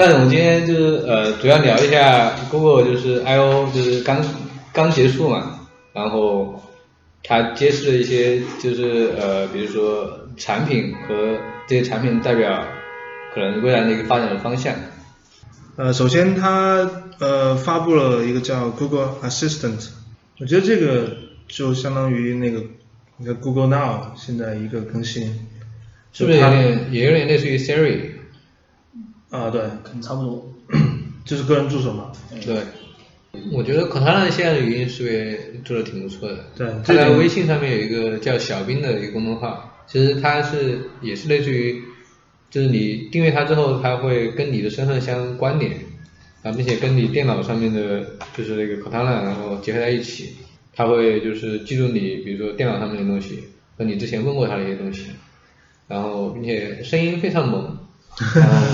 那我们今天就是呃，主要聊一下 Google 就是 I/O 就是刚刚结束嘛，然后它揭示了一些就是呃，比如说产品和这些产品代表可能未来的一个发展的方向。呃，首先它呃发布了一个叫 Google Assistant，我觉得这个就相当于那个那个 Google Now 现在一个更新，是不是有点也有点类似于 Siri？啊对，可能差不多。就是个人助手嘛，对，我觉得 Cortana 现在的语音识别做的挺不错的。对它在微信上面有一个叫小兵的一个公众号，其实它是也是类似于，就是你订阅它之后，它会跟你的身份相关联，啊，并且跟你电脑上面的就是那个 Cortana 然后结合在一起，它会就是记住你，比如说电脑上面的东西和你之前问过它的一些东西，然后并且声音非常萌，然后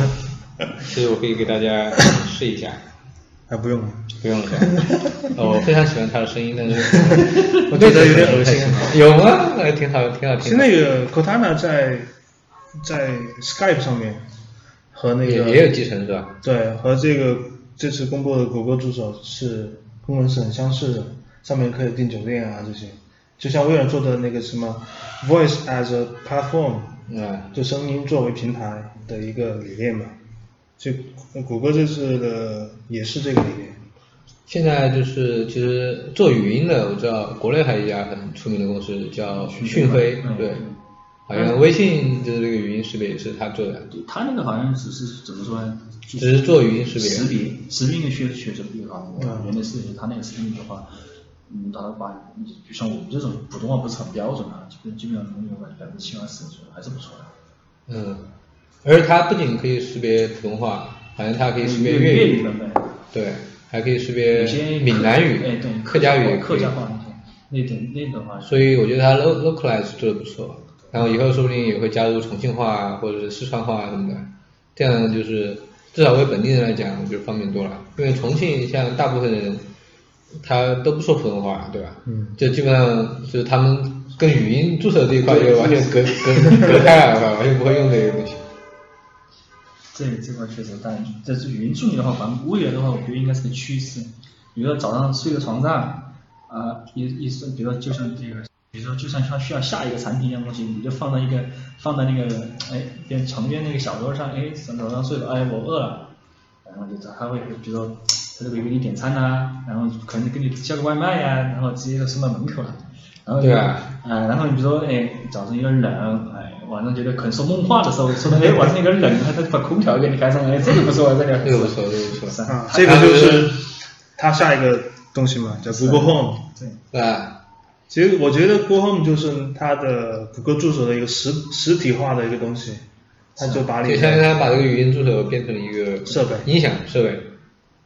其实我可以给大家试一下。啊不用了，不用了 我非常喜欢他的声音，但是 我觉得有点恶心。有吗？哎，挺好，挺好听的。其实那个 Cortana 在在 Skype 上面和那个也也有集成是吧？对，和这个这次公布的谷歌助手是功能是很相似的，上面可以订酒店啊这些，就像微软做的那个什么 Voice as a Platform，嗯，就声音作为平台的一个理念吧。就谷歌这次的也是这个理念。现在就是其实做语音的，我知道国内还有一家很出名的公司叫讯飞，嗯对，好像微信的这个语音识别也是他做的，对他那个好像只是怎么说呢？只是做语音识别识别识别的确确实不好。嗯原来是他那个识别的话，嗯，他把就像我们这种普通话不是很标准啊，基本基本上能有百百分之七八十还是不错的。嗯，而它不仅可以识别普通话，好像它可以识别粤粤语版本，对，还可以识别闽南语、哎对，客家语客家话那些，那点那的话，所以我觉得它 lo localize 做的不错，然后以后说不定也会加入重庆话啊，或者是四川话啊什么的，这样就是至少为本地人来讲，我觉得方便多了。因为重庆像大部分人，他都不说普通话，对吧？嗯。就基本上就是他们跟语音助手这一块就完全隔隔隔开了，完全不会用这个东西。这这块确实，但这是语音助理的话，反正未来的话，我觉得应该是个趋势。比如说早上睡个床上，啊、一一是，比如说就像这个，比如说就像像需要下一个产品一样东西，你就放到一个放在那个哎边床边那个小桌上，哎早上睡了，哎我饿了，然后就他会比如说他就会给你点餐呐、然后可能给你叫个外卖呀、然后直接就送到门口了。然后对啊，啊，然后你比如说，哎，早上有点冷，哎，晚上觉得可能说梦话的时候，说的，哎，晚上有点冷，他他把空调给你开上，哎，这个不错，这个这个不错，这个不错，啊，这个就是它下一个东西嘛，叫 Google Home。对，对吧？其实我觉得 Google Home 就是它的谷歌助手的一个实实体化的一个东西，它就把你就相当于他把这个语音助手变成了一个设备音响设备。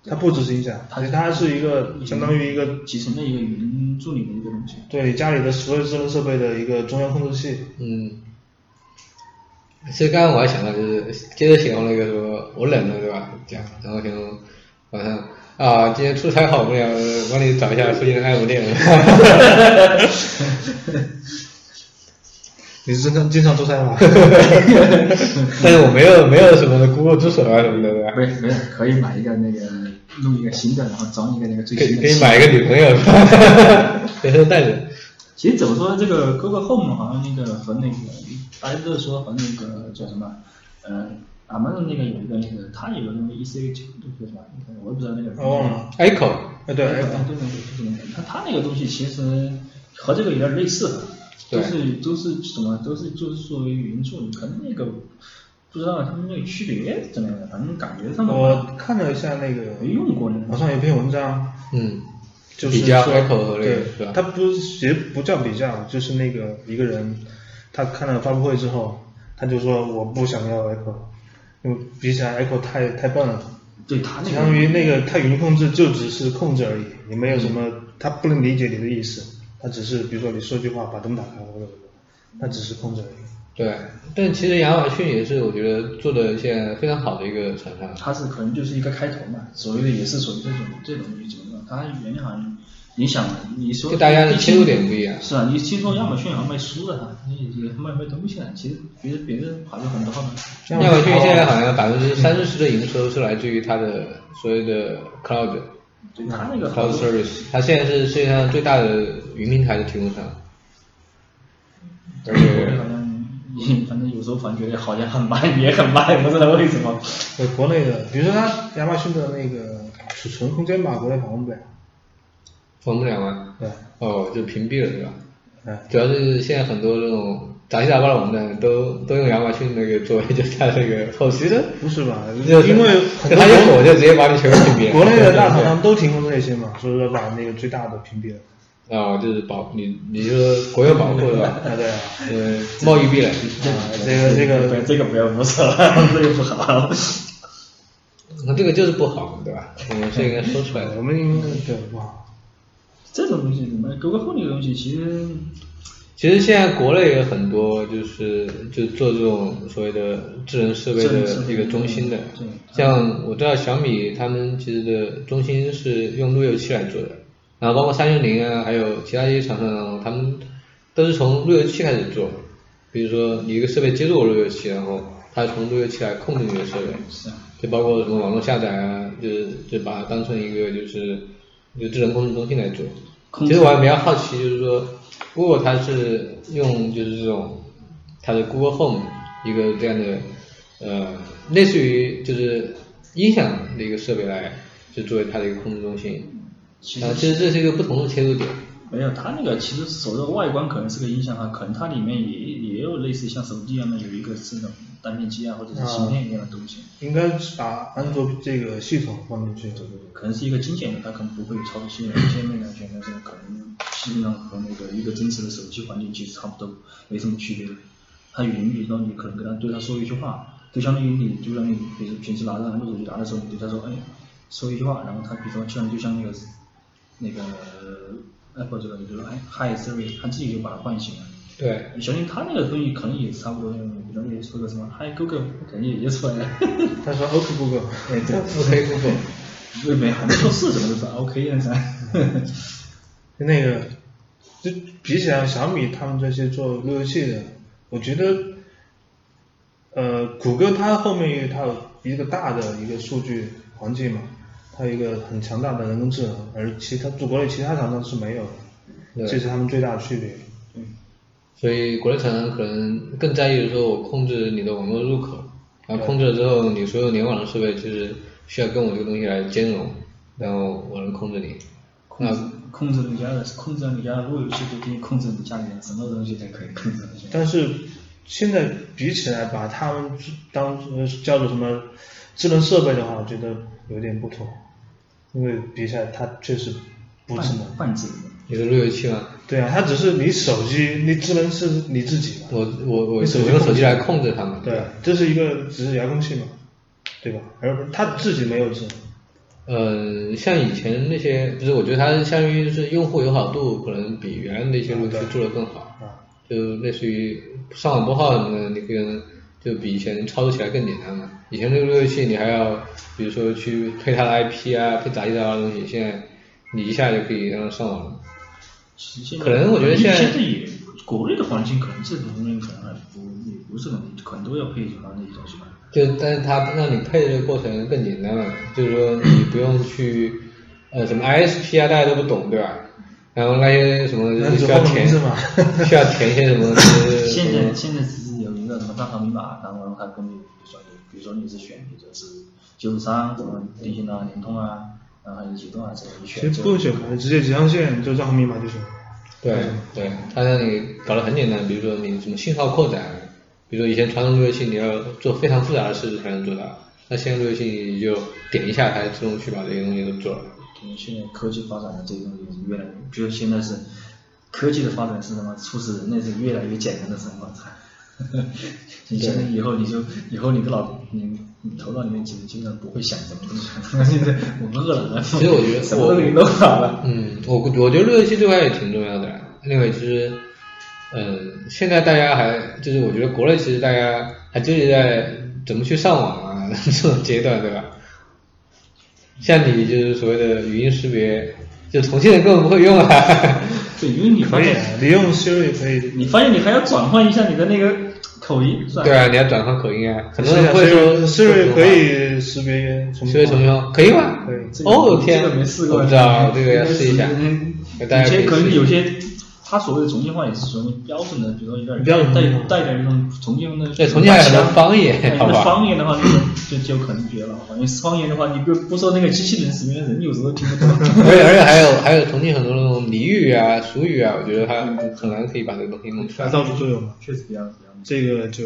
它不只是音响，而且它是一个相当于一个集成的一个语音助理的一个东西。对家里的所有智能设备的一个中央控制器。嗯，其实刚刚我还想到，就是接着形容那个什么，我冷了，对吧？这样，然后形容晚上啊，今天出差好无聊，帮你找一下附近的按摩店。你是经常经常出差吗？但是我没有没有什么 Google 助手啊什么的，对吧？没，没有，可以买一个那个弄一个新的，然后找一个那个最新的。可以买一个女朋友，是吧？随身带着。其实怎么说，这个 Google Home 好像那个和那个大家都是说和那个叫什么，呃，Amazon 那个有一个那个，它有个那个 ECA 九的是吧？我也不知道那个。我忘了。Echo，哎，对，哎对对对，就是那个，它它那个东西其实和这个有点类似，都是都是什么，都是就是作为语音助理，可能那个不知道他们那个区别怎么样，反正感觉上的我看了一下那个没用过那个网上有篇文章，嗯，就是比较说 Echo 和那个对是吧？它不是其实不叫比较，就是那个一个人，他看了发布会之后，他就说我不想要 Echo，因为比起来 Echo 太太笨了，对它那个相当于那个它语音控制就只是控制而已，也没有什么，他不能理解你的意思，他只是比如说你说句话把灯打开或者什么，他只是控制而已。对。但其实亚马逊也是我觉得做的现在非常好的一个厂商。它是可能就是一个开头嘛，所谓的也是属于这种这种一种的，它原来好像你想，你说就大家的切入点不一样是啊，你听说亚马逊好像卖书的哈，你也卖卖东西的，其实别人别人好像很多。亚马逊现在好像百分之三十的营收是来自于它的所谓的 cloud 对他那个 cloud service，它现在是世界上最大的云平台的提供商，而且反正有时候反正觉得好像很慢，也很慢，不知道为什么。在国内的，比如说它亚马逊的那个储存空间吧，国内访问不了。访不了吗？对，哦，就屏蔽了对吧？嗯，主要是现在很多这种杂七杂八的网站都都用亚马逊那个作为就是它这个后期的，不是吧？就是因为很多它一火就直接把你全部屏蔽了。国内的大厂商都提供这些嘛，所以说把那个最大的屏蔽了。哦，就是保你你就是国有保护是吧？啊，对啊，呃，贸易壁垒。啊，这个这个这个不要不说了，这个不好。那这个就是不好，对吧？我们是应该说出来的。我们应该对不好。这种东西，怎么 Google Home 这个东西，其实其实现在国内也有很多就是就做这种所谓的智能设备智能设备的一个中心的对，像我知道小米他们其实的中心是用路由器来做的，然后包括三六零啊，还有其他一些厂商，他们都是从路由器开始做，比如说你一个设备接入路由器，然后它从路由器来控制你的设备，是啊，就包括什么网络下载啊，就是就把它当成一个就是就智能控制中心来做。其实我还比较好奇，就是说，Google 它是用就是这种它的 Google Home 一个这样的呃类似于就是音响的一个设备来就作为它的一个控制中心。其啊，其实这是一个不同的切入点。没有，它那个其实所谓的外观可能是个音响哈，可能它里面也也有类似像手机一样的有一个这种单片机啊，或者是芯片一样的东西。应该是把安卓这个系统放进去。对对对，可能是一个精简的，它可能不会有操作系统界面啊，全但是可能基本上和那个一个真实的手机环境其实差不多，没什么区别。它语音，比如说你可能跟它对它说一句话，就相当于你就让你比如平时拿着安卓手机拿的时候，你对它说，哎，说一句话，然后它比如说像就像那个那个 Apple 这个，你就说哎 Hi Siri，它自己就把它唤醒了。对，相信它那个东西可能也差不多，比如说你说个什么 Hi Google，可能也就出来了。他说 OK Google，哎对 OK Google，对没还没做事怎么都是 OK 的噻。那个就比起来小米他们这些做路由器的，我觉得，呃，谷歌它后面有它有一个大的一个数据环境嘛，它有一个很强大的人工智能，而其他中国内其他厂商是没有的，这是他们最大的区别。所以国内厂商可能更在意的说，我控制你的网络入口，然后控制了之后，你所有联网的设备就是需要跟我这个东西来兼容，然后我能控制你。控制控制你家的控制你家的路由器，就可以控制你家里面什么东西都可以控制。但是现在比起来，把它们当呃叫做什么智能设备的话，我觉得有点不妥，因为比起来它确实不智能。半智能。你的路由器吗？对啊，它只是你手机，你智能是你自己嘛。我我我你手机我用手机来控制它嘛。对，这是一个只是遥控器嘛，对吧？而不是它自己没有智能。呃，像以前那些，不是我觉得它相当于是用户友好度可能比原来那些路由器做的更好，啊，就类似于上网拨号什么的，你可能就比以前操作起来更简单了。以前那个路由器你还要，比如说去配它的 IP 啊，配杂七杂八的东西，现在你一下就可以让它上网了。其实现在可能我觉得现在现在也国内的环境可能这种东西可能还不也不是很可能都要配什么那些东西吧。就但是它让你配的这个过程更简单了，就是说你不用去呃什么 ISP 啊，大家都不懂对吧？然后那些什么需要填需要填一些什么 就是现在现在只是么账号密码，然后他根据比如说你比如说你是选比如说是九十三什么电信啊、联通啊，然后还有移动啊这种你选这个。实不用选嘛，直接接上线就账号密码就行。对对，他让你搞得很简单，比如说你什么信号扩展，比如说以前传统路由器你要做非常复杂的事才能做到，那现在路由器你就点一下，它自动去把这些东西都做了。对现在科技发展的这个东西越来越，比如现在是科技的发展是什么？促使人类是越来越简单的生活。操 你现在以后你就以后你的脑你你头脑里面基本基本上不会想什么东西。现在我们饿了，其实我觉得什么都给你弄好了。嗯，我我觉得路由器这块也挺重要的。另外就是，嗯，现在大家还就是我觉得国内其实大家还纠结在怎么去上网啊 这种阶段，对吧？像你就是所谓的语音识别，就重庆人根本不会用啊。对，因为你发可以你用 Siri 可以。你发现你还要转换一下你的那个口音，是吧？对啊，你要转换口音啊，很多人会说 Siri 可以识别重识别重庆话，可以吗？可以哦天，这个没试过，不知道，这个要试一下。有些可能有些，他所谓的重庆话也是属于标准的，比如说有点标准带的带点那种重庆的。对重庆还有很多方言好吧方言的话，那个就就可能绝了。因为方言的话，你不不说那个机器人识别，人有时候听不懂。而且而且还有还有重庆很多那种俚语啊、俗语啊，我觉得它很难可以把这个东西弄出来。它到处都有嘛。确实比较比较。这个就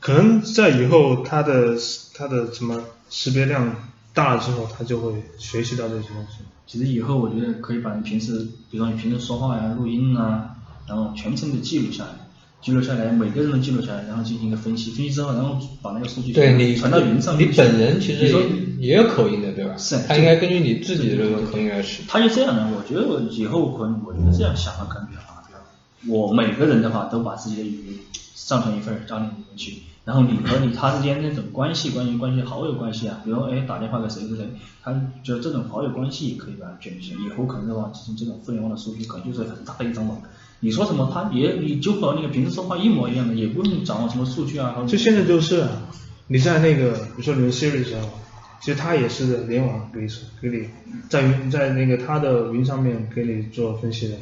可能在以后它的它的什么识别量大了之后，它就会学习到这些东西。其实以后我觉得可以把你平时，比如说你平时说话呀、录音啊，然后全程的记录下来，记录下来，每个人都记录下来，然后进行一个分析，分析之后，然后把那个数据对你传到云上你。本人其实也也有口音的，对吧？是他应该根据你自己的这种口音来识。他就这样的，我觉得我以后可能，我觉得这样想法可能比较我每个人的话都把自己的语音上传一份儿到那里面去，然后你和你他之间那种关系、关于、关系、好友关系啊，比如哎打电话给谁谁谁，他觉得这种好友关系也可以把它卷进去。以后可能的话，进行这种互联网的数据可能就是很大的一张网。你说什么，他也你就和那个平时说话一模一样的，也不用掌握什么数据啊。就现在就是啊，你在那个比如说你用 Siri 的时候，其实它也是联网给你给你在云在那个它的云上面给你做分析的，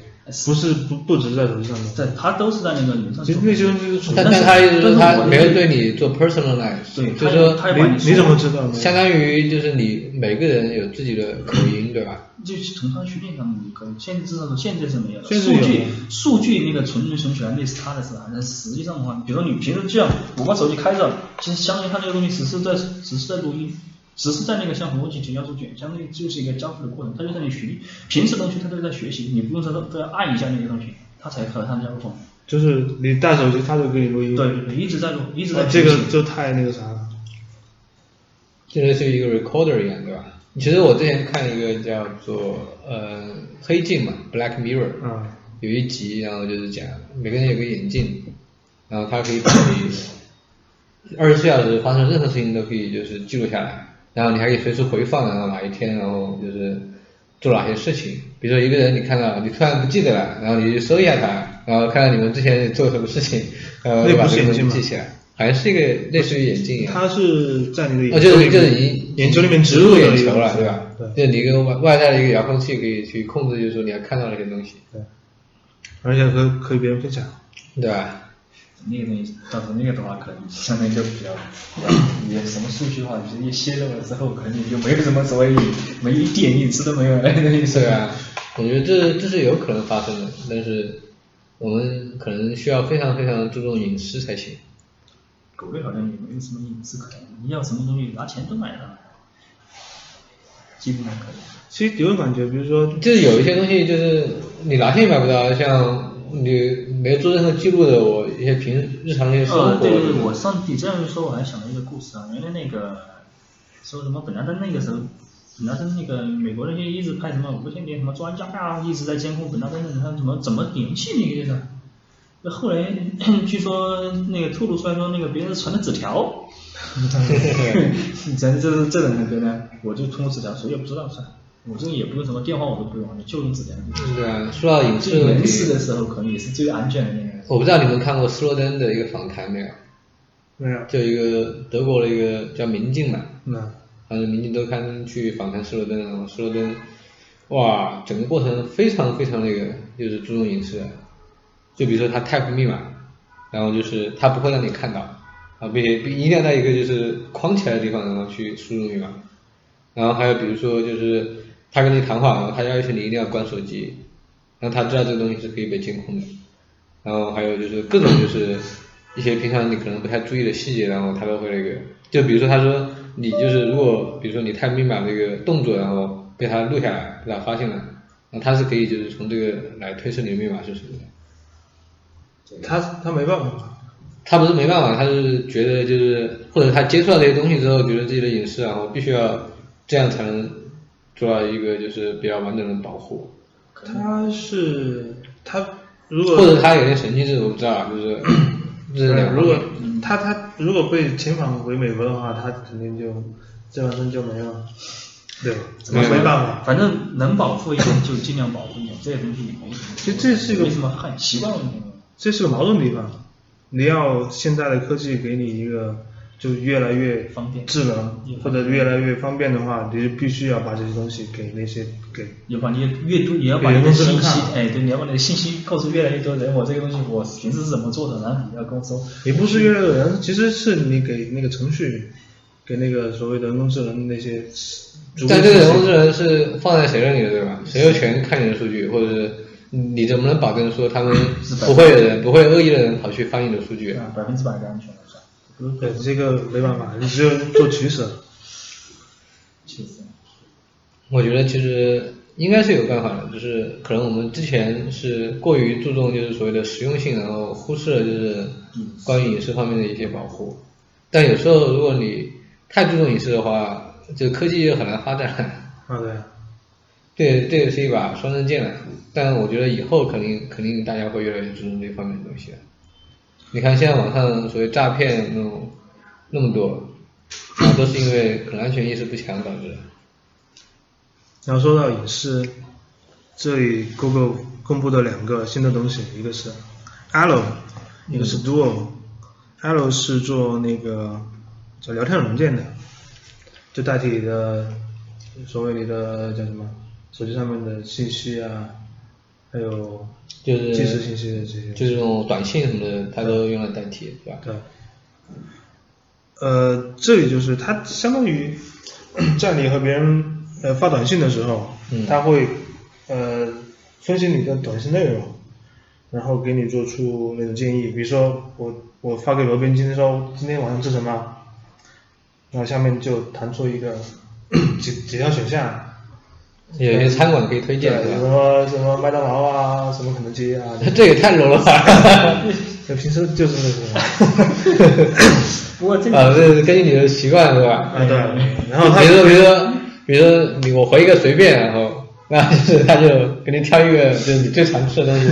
不是不不只是在手机上面。在他都是在那个云上做。其实那些东西是但但是但他意思是他没有对你做 personalize，对就是说你你怎么知道呢？相当于就是你每个人有自己的口音，对吧？就是从它训练上面你可以，现在至少说现在是没有数据数据那个存没存起来那是他的事啊，但实际上的话，比如说你平时这样，我把手机开着，其实相当于它那个东西只是在只是在录音，只是在那个像逻辑提交数据，相当于就是一个交付的过程，它就在那里学，平时东西它都在学习，你不用说都都要按一下那个东西，它才和它交互。就是你带手机，它就给你录音。对对对，一直在录，一直在啊这个就太那个啥了。就类似于一个 recorder 一样，对吧？其实我之前看一个叫做呃黑镜嘛，Black Mirror，啊，有一集，然后就是讲每个人有个眼镜，然后它可以把你 二十四小时发生任何事情都可以就是记录下来，然后你还可以随时回放，然后哪一天，然后就是做哪些事情。比如说一个人你看到你突然不记得了，然后你就搜一下他，然后看看你们之前做什么事情，然后那就把这个不是眼镜吗东西记起来，好像是一个类似于眼镜一样。它是在你的哦，就是眼球里面，就是你眼球里面植入眼球了，对吧？对就你一个外外在的一个遥控器可以去控制，就是说你要看到那些东西，对，而且和和别人分享。对吧？那个东西，到时候那个的话，可能相当于就比较，也什么数据化，就是一泄露了之后，可能也就没有什么所谓没一点隐私都没有了，那个意思。对啊，我觉得这这是有可能发生的，但是我们可能需要非常非常注重隐私才行。狗类好像也没有什么隐私可言，你要什么东西拿钱都买得到，基本上可以。其实给我感觉，比如说，就是有一些东西，就是你拿钱买不到，像你没有做任何记录的，我一些平日常的一些生活，呃，对对对，我上你这样一说，我还想到一个故事啊，原来那个说什么本来在那个时候，本拉登那个美国那些一直派什么无线电什么专家呀、一直在监控本拉登的他怎么怎么联系那个人呢？那后来 据说那个透露出来说，那个别人传的纸条，咱 这是这种那个呢，我就通过纸条，谁也不知道是吧？我这个也不用什么电话，我都不用，就用纸条。对啊，说到隐私最的问原始的，时候可能也是最安全的那个。我不知道你们看过斯诺登的一个访谈没有？没有，就一个德国的一个叫明镜嘛，嗯反正《明镜周刊》去访谈斯诺登，然后斯诺登，哇，整个过程非常非常那个，就是注重隐私的。就比如说他 type 密码，然后就是他不会让你看到，啊，并且一定要在一个就是框起来的地方，然后去输入密码。然后还有比如说就是他跟你谈话，然后他要求你一定要关手机，然后他知道这个东西是可以被监控的。然后还有就是各种就是一些平常你可能不太注意的细节，然后他都会那个，就比如说他说你就是如果比如说你太密码这个动作，然后被他录下来，被他发现了，然后他是可以就是从这个来推测你的密码是什么的。他他没办法，他不是没办法，他是觉得就是或者他接触到这些东西之后，觉得自己的隐私，然后必须要这样才能做到一个就是比较完整的保护，他是他如果或者他有些神经质，我不知道啊，就是 就是如果。他他如果被遣返回美国的话，他肯定就这完全就没了。对，怎么没办法。反正能保护一点就尽量保护一点，这些东西没什么。其实这是一个没什么很习惯问题。这是个矛盾地方，你要现在的科技给你一个就越来越方便智能或者越来越方便的话，你就必须要把这些东西给那些给要把你阅读，你要把你的信息，哎，对，你要把你的信息告诉越来越多人，我这个东西我平时是怎么做的，然后你要跟我说。也不是越来越多人，其实是你给那个程序，给那个所谓的人工智能那些。但这个人工智能是放在谁那里的，对吧？谁有权看你的数据，或者是？你怎么能保证说他们不会有人不会恶意的人跑去翻你的数据啊？百分之百的安全对，这个没办法，你只有做取舍。取舍。我觉得其实应该是有办法的，就是可能我们之前是过于注重就是所谓的实用性，然后忽视了就是关于隐私方面的一些保护。但有时候如果你太注重隐私的话，这科技就很难发展。啊对。这这也是一把双刃剑了，但我觉得以后肯定肯定大家会越来越注重这方面的东西了。你看现在网上所谓诈骗那种那么多，啊都是因为可能安全意识不强导致的。然后说到隐私，这里 Google 公布的两个新的东西，一个是 Allo，一个是 Duo。Allo 是做那个叫聊天软件的，就代替你的所谓你的叫什么？手机上面的信息啊，还有就是即时信息的这些，就是这种短信什么的，它都用来代替，对吧？对。呃，这里就是它相当于 在你和别人呃发短信的时候，它会呃分析你的短信内容，然后给你做出那种建议。比如说我我发给罗宾今天说今天晚上吃什么，然后下面就弹出一个 几几条选项。有些餐馆可以推荐，比如说什么麦当劳啊，什么肯德基啊。这也太 low 了吧！就平时就是那种。不过这个啊，这是根据你的习惯是吧？啊对。然后比如说比如说比如说你我回一个随便，然后那 就是他就给你挑一个就是你最常吃的东西，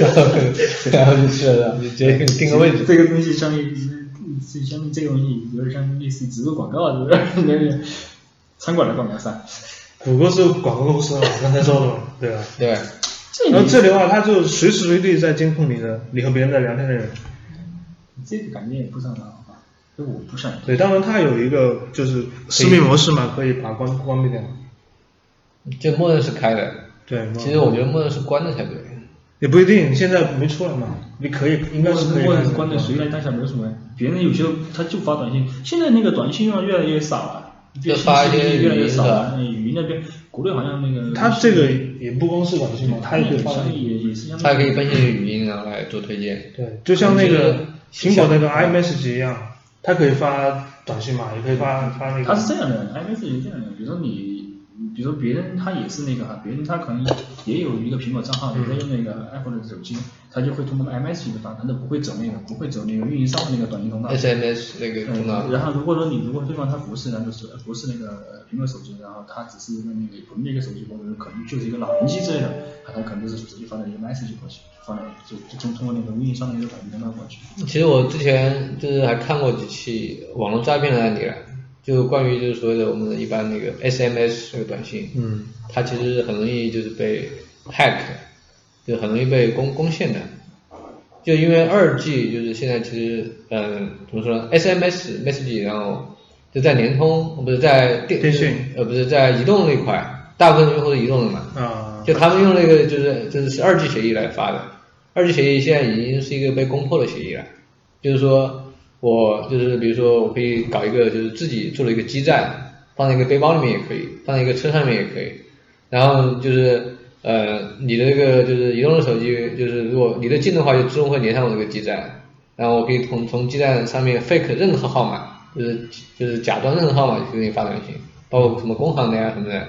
然后然后就吃了，你直接给你定个位置。这个东西相当于是相当于这个东西有点像类似于植入广告，是不是？那个餐馆的广告噻。谷歌是广告公司嘛，刚才说的嘛，对吧？对。然后这里的话，它就随时随地在监控你的，你和别人在聊天的人。这个感觉也不是很好吧？这我不想。对，当然它有一个就是私密模式嘛，可以把关关闭掉。就默认是开的。对。其实我觉得默认是关的才对。也不一定，现在没出来嘛，你可以应该是可以。默认是关的，谁来当下没有什么。别人有些他就发短信，现在那个短信用的越来越少了。就发一些越来越少了，语音那边，国内好像那个。它这个也不光是短信嘛，它也可以发。也也是它可以分析语音然后来做推荐。对，就像那个苹果那个 iMessage 一样，它可以发短信嘛，也可以发发那个。它是这样的，iMessage 是这样的，比如说你。比如说别人他也是那个哈，别人他可能也有一个苹果账号，也在用那个 iPhone 的手机，它就会通过 iMessage 的发，他都不会走那个，不会走那个运营商的那个短信通道。SMS 那个通道。然后如果说你如果对方他不是那个手不是那个苹果手机，然后他只是一个那个普通的一个手机，或者可能就是一个老人机之类的，他可能就是直接发了一个 message 过去，发了就就通通过那个运营商的那个短信通道过去。其实我之前就是还看过几起网络诈骗的案例了。就关于就是所谓的我们的一般那个 SMS 这个短信，嗯，它其实很容易就是被 hack，就很容易被攻攻陷的。就因为二 G 就是现在其实嗯怎么说呢，SMS message 然后就在联通不是在电电信。呃不是在移动那块，大部分用户是移动的嘛，啊，就他们用那个就是就是是二 G 协议来发的，二 G 协议现在已经是一个被攻破的协议了，就是说。我就是比如说，我可以搞一个，就是自己做了一个基站，放在一个背包里面也可以，放在一个车上面也可以。然后就是呃，你的这个就是移动的手机，就是如果离得近的话，就自动会连上我这个基站。然后我可以从从基站上面 fake 任何号码，就是就是假装任何号码就给你发短信，包括什么工行的呀什么的，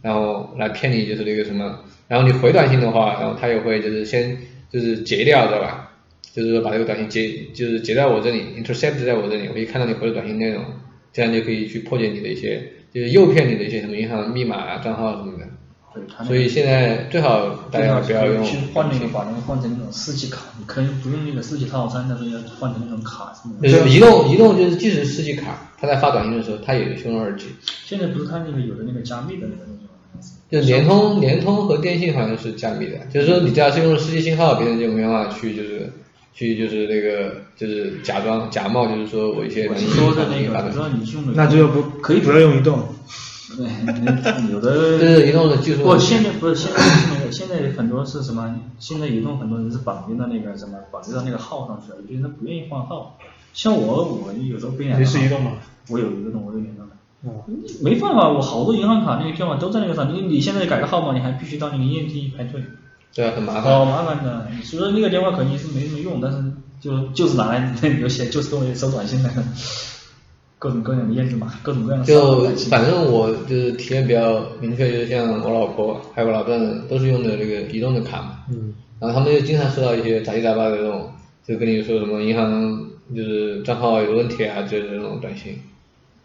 然后来骗你就是那个什么。然后你回短信的话，然后他也会就是先就是截掉，知道吧？就是说把这个短信截，就是截在我这里，intercept 在我这里，我可以看到你回的短信内容，这样就可以去破解你的一些，就是诱骗你的一些什么银行密码啊、账号什么的。对，那个所以现在最好大家不要用去换那个把那个换成那种四 G 卡，你可以不用那个四 G 套餐，但是要换成那种卡什么的。就是移动移动就是即使四 G 卡，它在发短信的时候，它也是用二 G，现在不是它那个有的那个加密的那个就联通联通和电信好像是加密的，就是说你只要是用了四 G 信号，别人就没办法去就是去就是那个就是假装假冒就是说我一些我能是说的那个，我知道，你用的那就不可以不要用移动。对，你有这的 是移动的技术不。现在不是现在是那个，现在很多是什么？现在移动很多人是绑定到那个什么，绑定到那个号上去了，有些人不愿意换号。像我，我有时候不愿意。你是移动吗？我有移动，我有移动的。哦，没办法，我好多银行卡那个电话都在那个上，你你现在改个号码，你还必须到那个验梯排队，对啊，很麻烦好烦。麻烦的。所以说那个电话肯定是没什么用，但是就就是拿来那 有些就是用来收短信的，各种各样的验证码，各种各样的就。反正我就是体验比较明确，就是像我老婆还有我老丈都是用的这个移动的卡嘛，嗯，然后他们就经常收到一些杂七杂八的这种，就跟你说什么银行就是账号有问题啊之类的这种短信，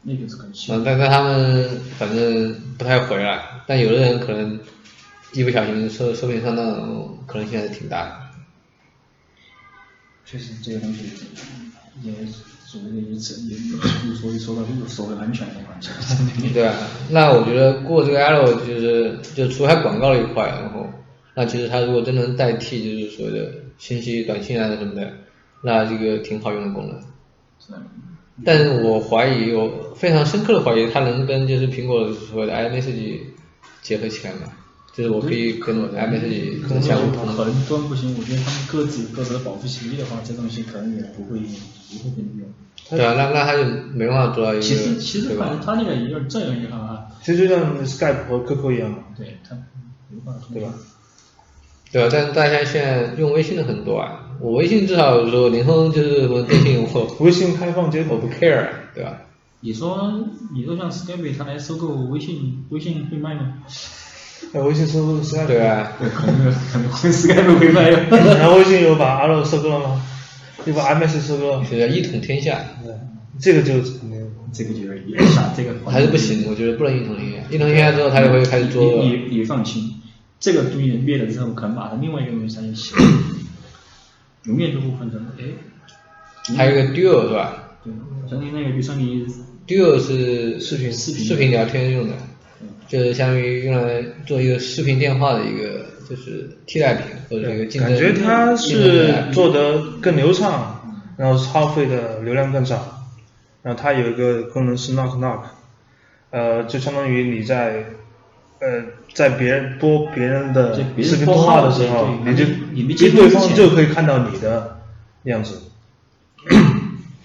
那就是很奇嗯，但但他们反正不太回来，但有的人可能一不小心受受骗上当可能性还是挺大的。确实这个东西也所谓的一次也又说一说到这个所谓安全的话，其实对啊，那我觉得过这个 L 就是就除开广告的一块，然后那其实它如果真能代替就是所谓的信息短信啊什么的，那这个挺好用的功能。但是我怀疑，我非常深刻的怀疑，它能跟就是苹果所谓的 iMessage 结合起来吗？就是我可以跟 iMessage 相互通。很端不行，我觉得他们各自有各自的保护协议的话，这东西可能也不会不会跟你用。对啊，那那他就没办法做到一个，其实其实？反正他那个也有这样一个啊，其实就像 Skype 和 QQ 一样嘛，对他没办法通对吧？对啊，但大家现在用微信的很多啊，我微信至少说联通就是什么电信我 微信开放接口不 care，对吧？你说你说像 Skype 他来收购微信，微信会卖吗？呃，微信收购 Skype，对啊，对，可能可能会 Skype 会卖的。然后微信有把 L 收购了吗？又把 iMessage 收购了，是叫一统天下，对，这个就肯定这个就有点傻，这个还是不行，我觉得不能一统天下。一统天下之后，他就会开始做你你你放心，这个东西灭了之后，可能马上另外一个东西上就起，永远都不分成。哎，还有一个 Duo 是吧对，像你那个，比如说你？Duo 是视频视频视频聊天用的，就是相当于用来做一个视频电话的一个就是替代品或者一个竞争。感觉它是做得更流畅，然后耗费的流量更少，然后它有一个功能是 knock knock，呃，就相当于你在呃在别人播别人的视频通话的时候，你就你没接对对方就可以看到你的样子。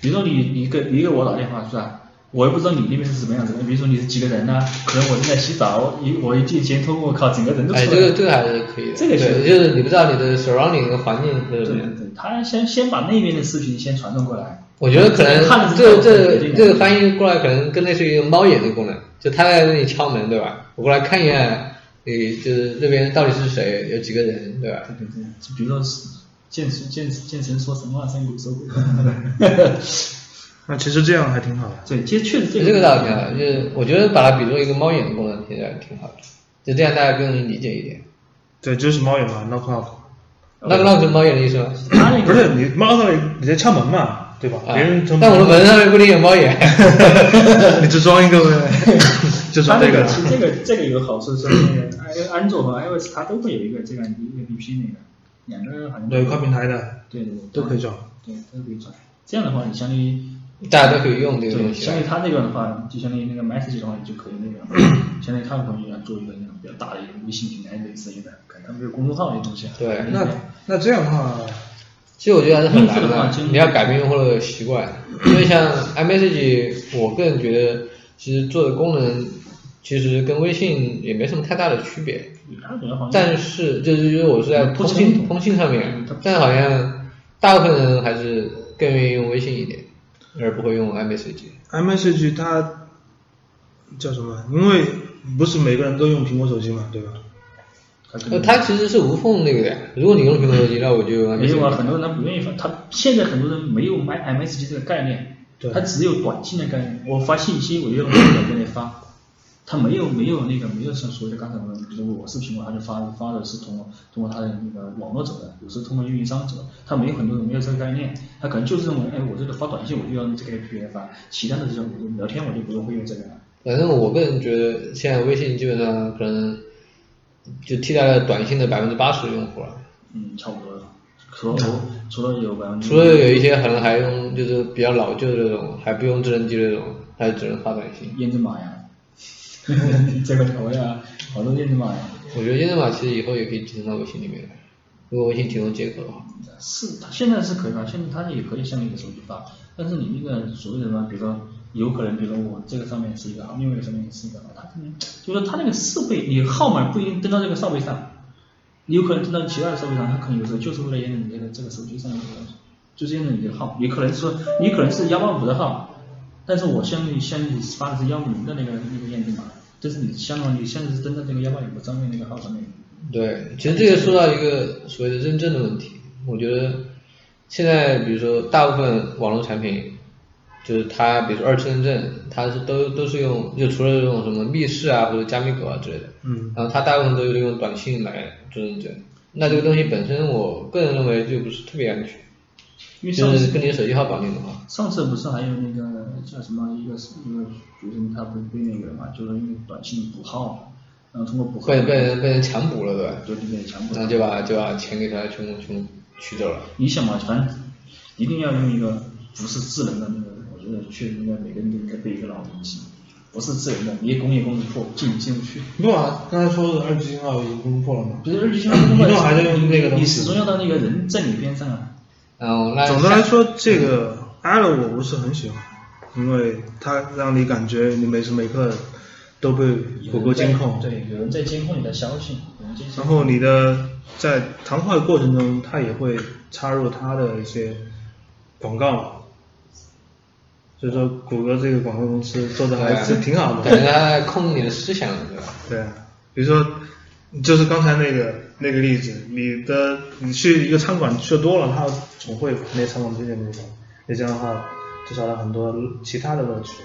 比如说你你给你给我打电话是吧？我也不知道你那边是什么样子的。比如说你是几个人呢、可能我正在洗澡，一我一进前通，我靠，整个人都出哎，来了。这个这个还是可以的。这个是对，就是你不知道你的 surrounding 的环境是对什么样。对对，他先先把那边的视频先传送过来。我觉得可能这这这这个翻译过来可能更类似于猫眼的功能，就他在那里敲门，对吧？我过来看一眼，你就是那边到底是谁，有几个人，对吧？对对对，就比如说是剑神剑剑神说神话三国说鬼。那其实这样还挺好的。对，其实确实这个这个个倒挺好，就是我觉得把它比作一个猫眼的功能，听起来挺好的，就这样大家更容易理解一点。对，就是猫眼嘛，knock knock。那个那是猫眼的意思吗？他那个不是你猫上来你在敲门嘛，对吧？啊别人从但我的门上面不一定有猫眼。你只装一个呗，就装这个。其实这个这个有个好处是那个安安卓和 iOS 它都会有一个这样一个 APP 那个，两个好像对，跨平台的对对对都可以装。对都可以装。这样的话，你相当于大家都可以用这个东对，西相当于它那个的话，就相当于那个 message 的话，你就可以那个，相当于他们可能要做一个那种比较大的一个微信平台类似于的，可能他们有公众号那些东西啊。对那那这样的话，其实我觉得还是很难的，的你要改变用户的习惯，因为像 iMessage，我个人觉得其实做的功能其实跟微信也没什么太大的区别，但是就是因为我是在通信通信上面但好像大部分人还是更愿意用微信一点，而不会用 iMessage。iMessage 它叫什么？因为不是每个人都用苹果手机嘛，对吧？呃，它它其实是无缝那个的呀，如果你用苹果手机，那我就用没有啊，很多人他不愿意发，他现在很多人没有买 iMessage 这个概念，对他只有短信的概念。我发信息，我就用这个给你发，它没有没有那个没有像所谓的刚才我们，比如我是苹果，他就发发的是通过通过他的那个网络走的，有时通过运营商走的，他没有很多人没有这个概念，他可能就是认为，哎，我这个发短信我就要用这个 APP 来发，其他的这种聊天我就不用会用这个了。反正我个人觉得，现在微信基本上可能就替代了短信的百分之八十的用户了。嗯，差不多了。除了除了有百分之，除了有一些可能还用就是比较老旧的那种，还不用智能机的那种，它只能发短信。验证码呀，这个头呀，好多验证码呀。我觉得验证码其实以后也可以集成到微信里面来，如果微信提供接口的话。是，它现在是可以发，现在它也可以向你的手机发，但是你那个所谓的什么，比如说有可能，比如说我这个上面是一个号，另外一个上面是一个号，它可能就是说它那个设备，你号码不一定登到这个设备上，你有可能登到其他的设备上，它可能有时候就是为了验证你这个这个手机上面的东西，就是验证你的号，你可能说你可能是幺八五的号，但是我向你向你发的是幺五零的那个那个验证码，这是你相当于你现在是登在这个幺八五上面那个号上面。对，其实这个说到一个所谓的认证的问题，我觉得现在比如说大部分网络产品，就是它比如说二次认证，它是都都是用就除了这种什么密室啊或者加密狗啊之类的，嗯，然后它大部分都是用短信来做认证，那这个东西本身我个人认为就不是特别安全，就因为上次是跟你的手机号绑定的话，上次不是还有那个叫什么一个一个学生他不是被那个嘛，就是用短信补号，然后通过补号被被人被人强补了对吧？对对对强补然后就把就把钱给他全部全部取走了。你想嘛，反正一定要用一个不是智能的那个，我觉得确实应该每个人都应该备一个老年机，不是智能的，你也工业公司破进进不去。没有啊，刚才说的二级信号已经攻破了嘛。不是二级信号通过移动还在用那个东西你始终要到那个人在你边上啊。然后那总的来说，这个 i 我不是很喜欢，因为它让你感觉你每时每刻都被谷歌监控。对，有人在监控你的消息，然后你的在谈话的过程中，它也会插入它的一些广告嘛。所以说，谷歌这个广告公司做的还是挺好的。感觉他在控制你的思想，对吧？对啊，比如说，就是刚才那个那个例子，你的你去一个餐馆去的多了，它总会把那餐馆推荐给你，那这样的话就少了很多其他的乐趣。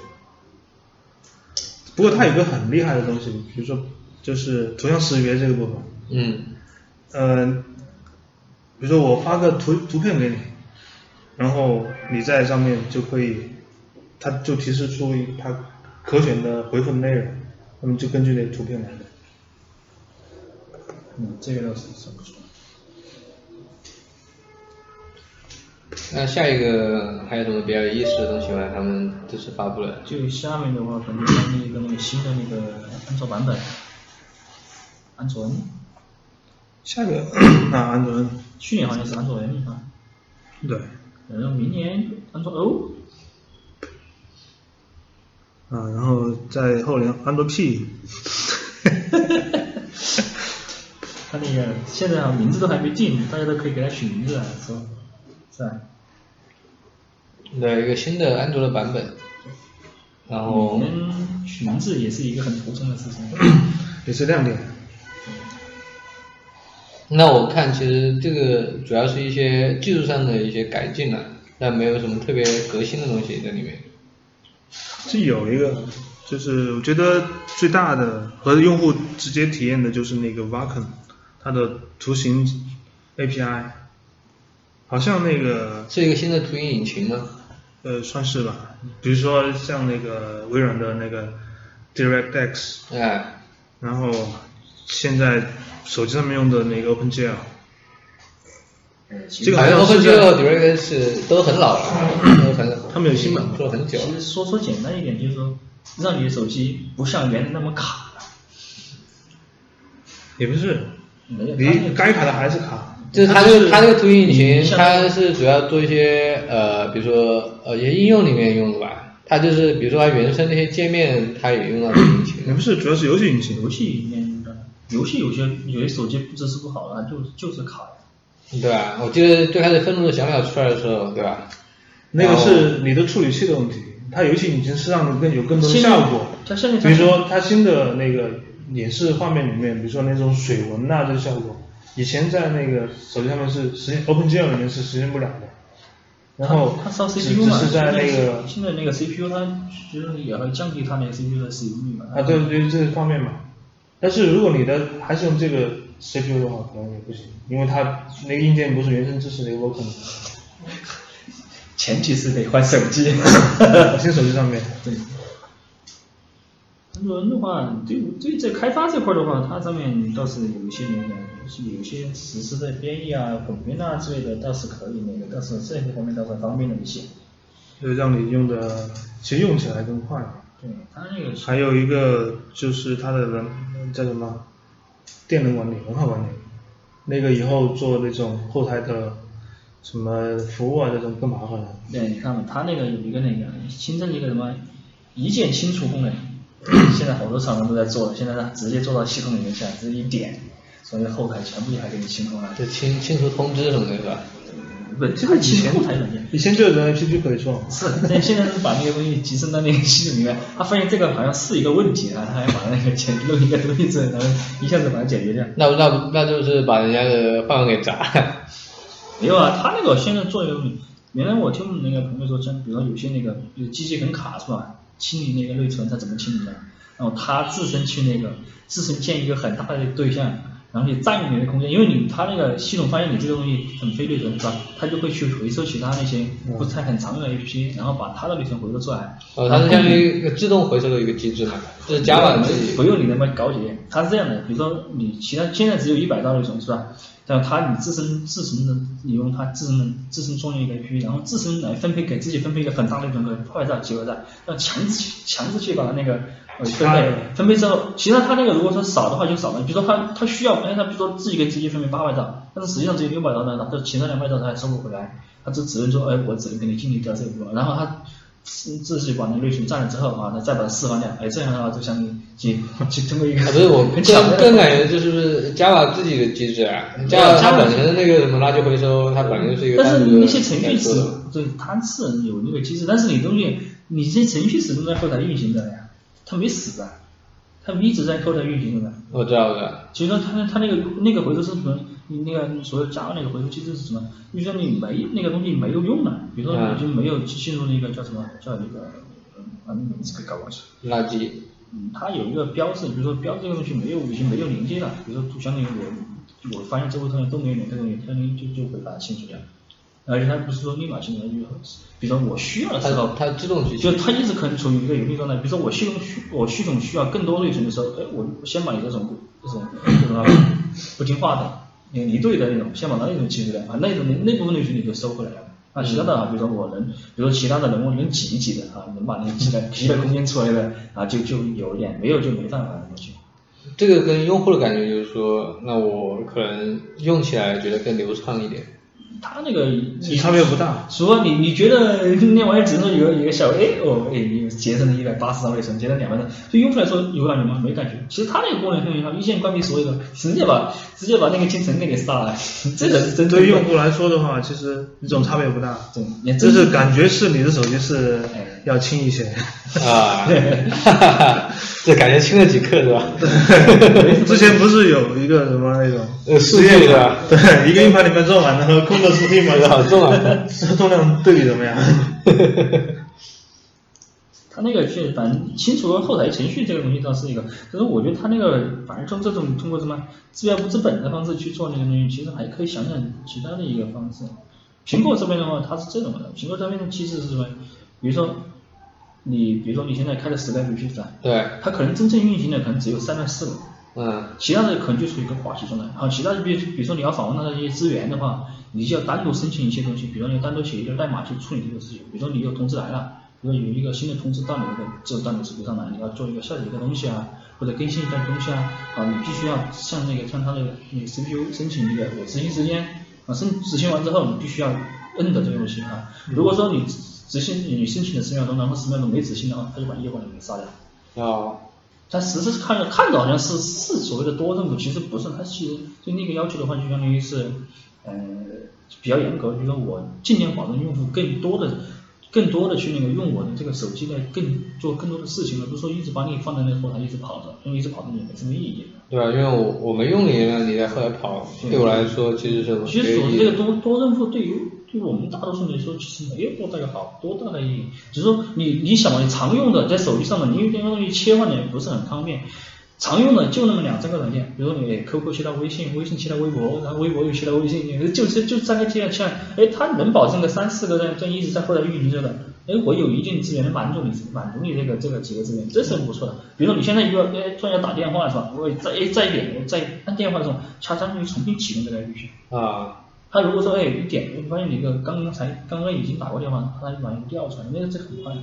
不过它有个很厉害的东西，比如说就是图像识别这个部分，嗯，呃，比如说我发个图图片给你，然后你在上面就可以，它就提示出它可选的回复内容，那么就根据那个图片来的。嗯，这个倒是算不错。那下一个还有什么比较有意思的东西吗？他们这次发布了。就下面的话，可能发布一个那个新的那个安卓版本，安卓 N，下一个 啊，安卓 N，去年好像是安卓 N 啊，对，然后明年安卓 O，啊，然后在后年安卓 P，它那个现在啊名字都还没定，大家都可以给他取名字啊，是吧？是吧？对，一个新的安卓的版本。然后取名字也是一个很头疼的事情。也是亮点。那我看其实这个主要是一些技术上的一些改进了、但没有什么特别革新的东西在里面。是有一个，就是我觉得最大的和用户直接体验的就是那个 Vulkan，它的图形 API，好像那个是一个新的图形引擎吗？呃算是吧，比如说像那个微软的那个 DirectX，哎，然后现在手机上面用的那个 OpenGL，这个好像 OpenGL、在 DirectX 都很老了，都很他们有新版做了很久其。实说说简单一点，就是说让你的手机不像原来那么卡了。也不是，没有，你该卡的还是卡，就是它这个它这个图形引擎，它是主要做一些呃，比如说呃一些应用里面用的吧。它就是比如说它原生那些界面，它也用到这个引擎也。不是，主要是游戏引擎。游戏里面的游戏有些有些手机不支持不好的，它就就是卡呀。对吧？我记得最开始愤怒的小鸟出来的时候，对吧？那个是你的处理器的问题，它游戏引擎是让你更有更多的效果。它现在比如说它新的那个演示画面里面，比如说那种水纹呐、这个效果，以前在那个手机上面是实现 OpenGL 里面是实现不了的。然后它烧 CPU 嘛，只是在那个现在那个 CPU 它其实也会降低它那个 CPU 的使用率嘛。啊，对对，这方面嘛。但是如果你的还是用这个 CPU 的话，可能也不行，因为它那个硬件不是原生支持那个 Vulkan，前提是得换手机。新手机上面。对。安卓的话，对对在开发这块的话，它上面倒是有一些那个，是有些实时的编译啊、混编啊之类的，倒是可以那个，但是这些方面倒是方便了一些。就让你用的，其实用起来更快。对，它那个还有一个就是它的人叫什么，电能管理、文化管理，那个以后做那种后台的什么服务啊这种更麻烦了。对，你看嘛，它那个有一个那个新增一个什么一键清除功能，现在好多厂商都在做，现在它直接做到系统里面去了，直接一点，所有后台全部一下给你清空了。就清清除通知什么的是吧？不，这个清后台软件。以前就有人 APP 可以做。是，但现在是把那个东西集成到那个系统里面，他发现这个好像是一个问题啊，他还把那个解弄一个东西出来，然后一下子把它解决掉。那那那就是把人家的饭碗给砸了。没有啊，他那个现在做一个，原来我听我们那个朋友说，像比如说有些那个就是机器很卡是吧？清理那个内存，它怎么清理呢？然后它自身去那个自身建一个很大的对象。然后你占用你的空间，因为你它那个系统发现你这个东西很费内存是吧？它就会去回收其他那些不太很常用的 APP，然后把它的内存回收出来。哦，它是相当于一个自动回收的一个机制嘛，这是 Java 自己。不用你那么高级，它是这样的，比如说你其他现在只有一百兆内存是吧？但他你自身自身的你用他自身的自身创建一个 APP，然后自身来分配给自己分配一个很大的八百兆、几百兆，要强制强制去把它那个。分配分配之后，其实他那个如果说少的话就少了，比如说他他需要，哎，他比如说自己给自己分配八百兆，但是实际上只有六百兆呢，他其他两百兆他还收不回来，他只只能说，哎，我只能给你尽力掉这一部分，然后他自己把那内存占了之后啊，那再把它释放掉，哎，这样的话就相当于去去通过一个不是我更更感觉就是 Java 自己的机制啊，Java 它本身那个什么垃圾回收，它本身是一个但是那些程序是，对，它是有那个机制，但是你东西，你这些程序始终在后台运行着呀。它没死啊，它一直在后台运行的。我知道的。其实它它那个那个回收是什么？你那个所谓加那个回收机制是什么？比如说你没那个东西没有用了，比如说你就没有进入那个叫什么叫那个嗯名字给搞忘记了。垃圾。嗯，它有一个标志，比如说标这个东西没有已经没有连接了，比如说相当于我我发现这部分都没有连这个东西，相当于就就会把它清除掉。而且它不是说立马清除，就比如说我需要的时候，它自动去，就它一直可能处于一个有利状态。比如说我系统需我系统需要更多内存的时候，哎，我先把你这种这种这种不听话的、你离队的那种，先把那一种清出来啊，那种那部分内存你就收回来了。那，其他的啊，比如说我能，比如说其他的人我能挤一挤的啊，能把那挤的挤的空间出来的啊，就就有一点，没有就没办法的东西。这个跟用户的感觉就是说，那我可能用起来觉得更流畅一点。它那个差别不大，说你你觉得那玩意儿只能有一个小哎哦哎，你节省了一百八十兆内存，节省两百兆，对用户来说有感觉吗？没感觉。其实它那个功能很有效，一键关闭所有的，直接把直接把那个进程给你杀了。这个是真对于用户来说的话，其实这种差别不大。对，就是感觉是你的手机是要轻一些。啊，哈哈哈，这感觉轻了几克是吧？之前不是有一个什么那种实验是吧？对，一个硬盘里面装满了空的。数据嘛，好重啊！重量 对比怎么样？他那个去反正清除后台程序这个东西倒是一个，可是我觉得他那个反正从这种通过什么治标不治本的方式去做那个东西，其实还可以想想其他的一个方式。苹果这边的话，它是这种的，苹果这边的机制是什么？比如说你，比如说你现在开了十台 APP 是吧？对。它可能真正运行的可能只有三到四个。嗯，其他的可能就处于一个寡集状态。好，其他的比如比如说你要访问它的一些资源的话，你就要单独申请一些东西，比如说你单独写一个代码去处理这个事情。比如说你有通知来了，比如说有一个新的通知到你那个这到你手机上来，你要做一个下载一个东西啊，或者更新一段东西啊，啊，你必须要向那个向它的那个 CPU 申请一个我执行时间啊，申执行完之后你必须要摁的这个东西啊。如果说你执行你申请的十秒钟，然后十秒钟没执行的话，它就把业务给你杀掉。啊。但实质看着看着好像是是所谓的多任务，其实不是，它其实对那个要求的话，就相当于是，呃，比较严格，就是说我尽量保证用户更多的、更多的去那个用我的这个手机来更做更多的事情，而不是说一直把你放在那后台一直跑着，因为一直跑着也没什么意义。对啊？因为我我没用你，让你在后台跑，对我来说其实是。其实所谓这个多多任务，对于对我们大多数来说，其实没有多大的好多大的意义。只是说你你想嘛，你常用的在手机上的，你有点东西切换的也不是很方便。常用的就那么两三个软件，比如说你 QQ 切到微信，微信切到微博，然后微博又切到微信，就就就三个切切，哎，它能保证个三四个这样这一直在后台运行着的，哎，我有一定资源能满足你满足你这个这个几个资源，这是很不错的。比如说你现在一个哎突然要打电话是吧？我再哎再一点，我再按电话的时候，它相当于重新启动这个 APP。啊，它如果说哎一点，你发现你个刚刚才刚刚已经打过电话，它马上调出来，那个这很快。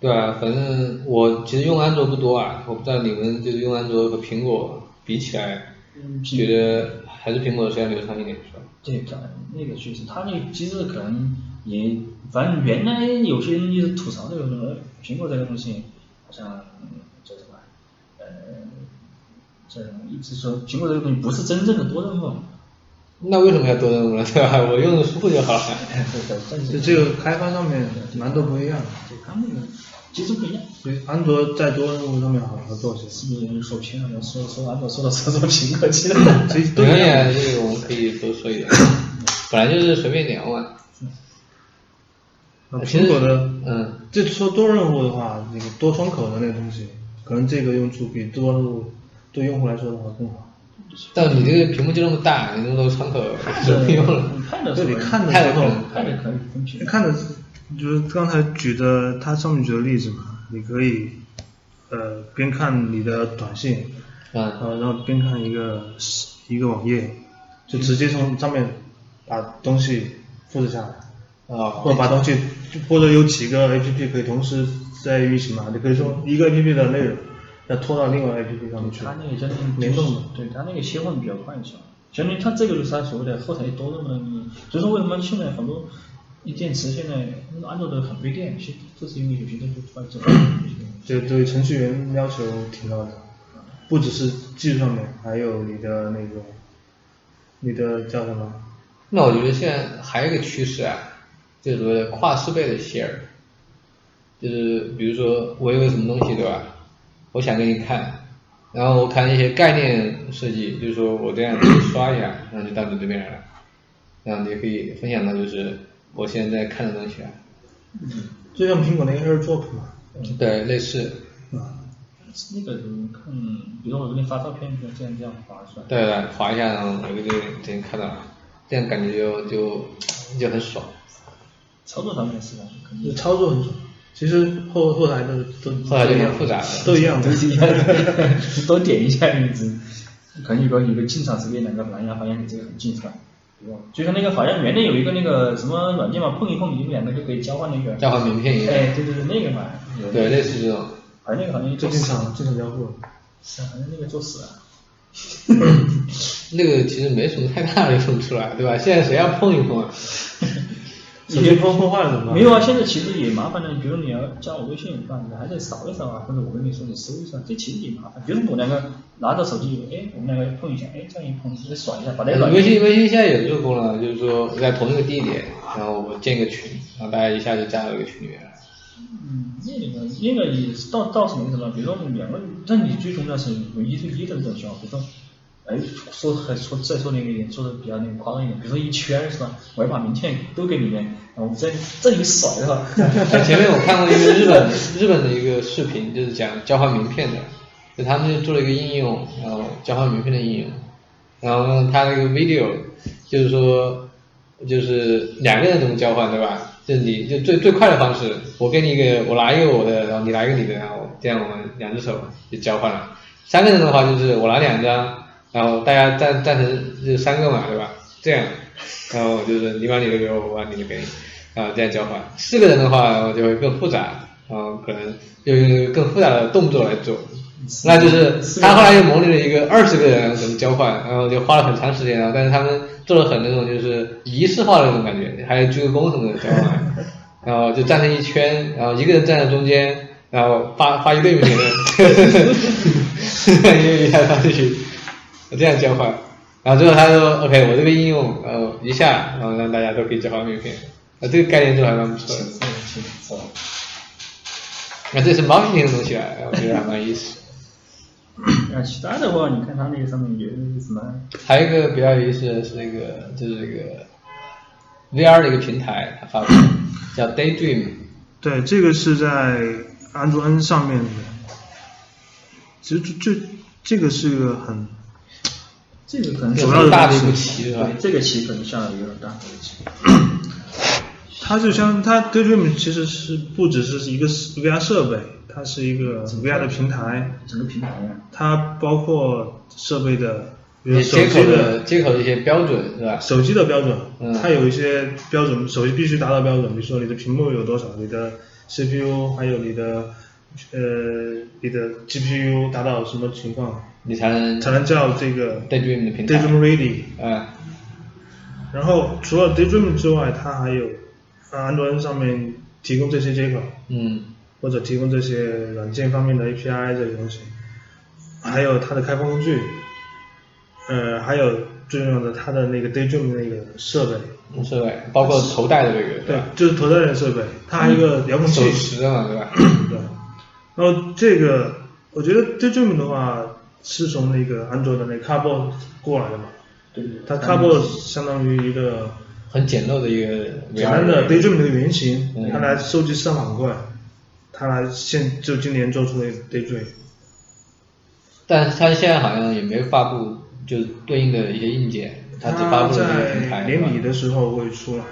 对啊，反正我其实用安卓不多啊，我不知道你们就是用安卓和苹果比起来，嗯，觉得还是苹果的时间流畅一点是吧？对，那个确实，它那个机制可能也，反正原来有些人一直吐槽这个什么苹果这个东西，好像叫什么，呃，这一直说苹果这个东西不是真正的多任务。那为什么要多任务呢？对吧？我用的舒服就好了。对对，就这个开发上面难度不一样。对，他们那个机制不一样。所以安卓在多任务上面好好做些。是不是有人说偏了？说说安卓说到说说苹果去了。其实都 对一样。这个我们可以多说一点，本来就是随便聊嘛。呃其实苹果的，嗯，这说多任务的话，那个多窗口的那个东西，可能这个用处比多任务对用户来说的话更好。但你这个屏幕就那么大，你那么多窗口，就不用了。看的这里看着看着可以分屏。看的就是刚才举的他上面举的例子嘛，你可以呃边看你的短信，嗯，呃然后边看一个一个网页，就直接从上面把东西复制下来，啊，或者把东西或者有几个 A P P 可以同时在运行嘛，你可以说一个 A P P 的内容要拖到另外 A P P 上面去它，那个相当于联动的对它那个切换比较快，一些？相当于它这个就是它所谓的后台多任务的意义。所以说为什么现在很多一电池现在安卓的很费电，其实这是因为有些东西突然之后。这对程序员要求挺高的，不只是技术上面，还有你的那个你的叫什么？那我觉得现在还有一个趋势啊，就是所谓的跨设备的 share，就是比如说我有个什么东西对吧，我想给你看，然后我看一些概念设计，就是说我这样子刷一下，然后就到你这边来了，然后你就可以分享到就是我现在在看的东西啊，嗯就像苹果那个 AirDrop 嘛，对，类似，啊，那个看，比如说我给你发照片，就这样这样划出来。对对，划一下，然后我就给你直接看到了，这样感觉就就就很爽。操作上面是吧？肯定就操作很爽。其实后后台的都后来就都一样很复杂了都一样的。多点一下一直，可能有个有个进场识别两个蓝牙，好像你这个很近是吧？对吧就像那个好像原来有一个那个什么软件嘛，碰一碰你们两个就可以交换那个。交换名片一样哎，对对对，那个嘛。对，类似这种。好像那个好像就进场进场交互。是啊，好像那个作死了。那个其实没什么太大的用处了，对吧？现在谁要碰一碰啊？手机碰碰坏了怎么办？没有啊，现在其实也麻烦了。比如你要加我微信，是吧？你还得扫一扫啊，或者我跟你说你搜一下，这其实也麻烦。比如我两个拿着手机，哎，我们两个碰一下，哎，这样一碰，直接甩一下，把那个微信微信现在有这个功能，就是说在同一个地点，然后我建个群，然后大家一下就加到一个群里面来。嗯，那个那个也是倒倒是没什么，比如说我们两个人，但你最重要是有一对一的这种情况，比如说，哎，说还说再说那个一点，说的比较那个夸张一点，比如说一圈是吧？我要把名片都给你们，然后我在这里甩是吧？前面我看过一个日本日本的一个视频，就是讲交换名片的，就他们就做了一个应用，然后交换名片的应用，然后呢，他那个 video 就是说，就是两个人怎么交换，对吧？就你就最最快的方式，我给你一个，我拿一个我的，然后你拿一个你的，然后这样我们两只手就交换了。三个人的话就是我拿两张，然后大家站站成就三个嘛，对吧？这样，然后就是你把你的给我，我把你的给你，然后这样交换。四个人的话，然后就会更复杂，然后可能就用更复杂的动作来做。那就是他后来又模拟了一个二十个人怎么交换，然后就花了很长时间，然后但是他们做了很那种就是仪式化的那种感觉，还有鞠个躬什么的交换，然后就站成一圈，然后一个人站在中间，然后发发一对名片，一个一下发出去，这样交换，然后最后他说 OK，我这个应用呃一下，然后让大家都可以交换名片，啊这个概念做得还蛮不错的，这个挺不错。那这是 marketing 的东西啊，我觉得还蛮有意思。那，其他的话，你看它那个上面有什么？还有一个比较有意思的是那个，就是那个，VR 的一个平台，它发布叫 Daydream。对，这个是在安卓 N 上面的。其实这这这个是个很这个可能主要的大的一步东西棋是吧对，？这个棋可能下的有点大的棋。它就像它 Daydream 其实是不只是一个 VR 设备，它是一个 VR 的平台，整个平台呀，它包括设备的，比如你手机接口的的接口的一些标准是吧？手机的标准，嗯它有一些标准，手机必须达到标准，比如说你的屏幕有多少，你的 CPU 还有你的呃你的 GPU 达到什么情况，你才能才能叫这个 Daydream 的平台。Daydream Ready。嗯，然后除了 Daydream 之外，它还有啊安卓上面提供这些接口，嗯，或者提供这些软件方面的 API 这些东西，还有它的开发工具，呃，还有最重要的它的那个 Daydream 的那个设备，设备包括头戴的这个，对吧？，就是头戴的设备，它还有一个遥控器手，持的嘛，对吧？对。然后这个我觉得 Daydream 的话是从那个安卓的那个 Cardboard 过来的嘛，对它 Cardboard 相当于一个很简陋的一个简单的 Daydream 的一个原型，嗯。它来收集市场反馈，它来现就今年做出了 Daydream。但是它现在好像也没发布就对应的一些硬件，它只发布了一个平台。在年底的时候会出来，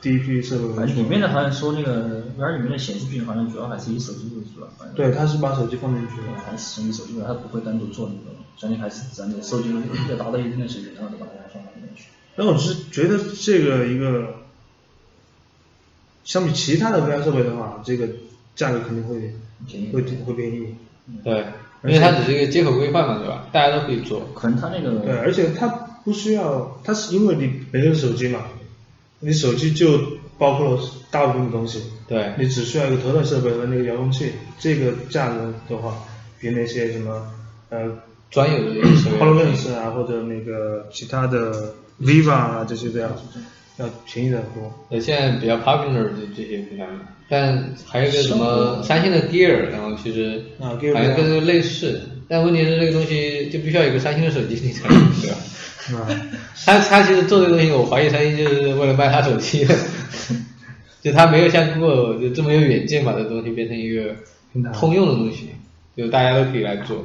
第一批设备里面的好像说那个 VR 里面的显示屏好像主要还是以手机为主吧，对，它是把手机放进去的。还是使用手机为主，它不会单独做那个，相信还是咱的手机要达到一定的水平，然后再把它放到里面去。那我是觉得这个一个，相比其他的 VR 设备的话，这个价格肯定会便宜会会便宜。对，因为它只是一个接口规范嘛，对吧？大家都可以做。可能它那个对，而且它不需要，它是因为你每个手机嘛，你手机就包括了大部分的东西，对，你只需要一个头戴设备和那个遥控器，这个价格的话，比那些什么呃专有的一些设备。HoloLens 啊或者那个其他的 Viva 啊这些都要要便宜的多。对，现在比较 popular 的这些品牌嘛，但还有一个什么三星的 Gear，然后其实啊好 Gear 像跟这个类似，但问题是这个东西就必须要有个三星的手机你才能用，对吧？啊，他他其实做这个东西，我怀疑三星就是为了卖他手机的，就他没有像 Google 就这么有远见，把这东西变成一个通用的东西，就大家都可以来做。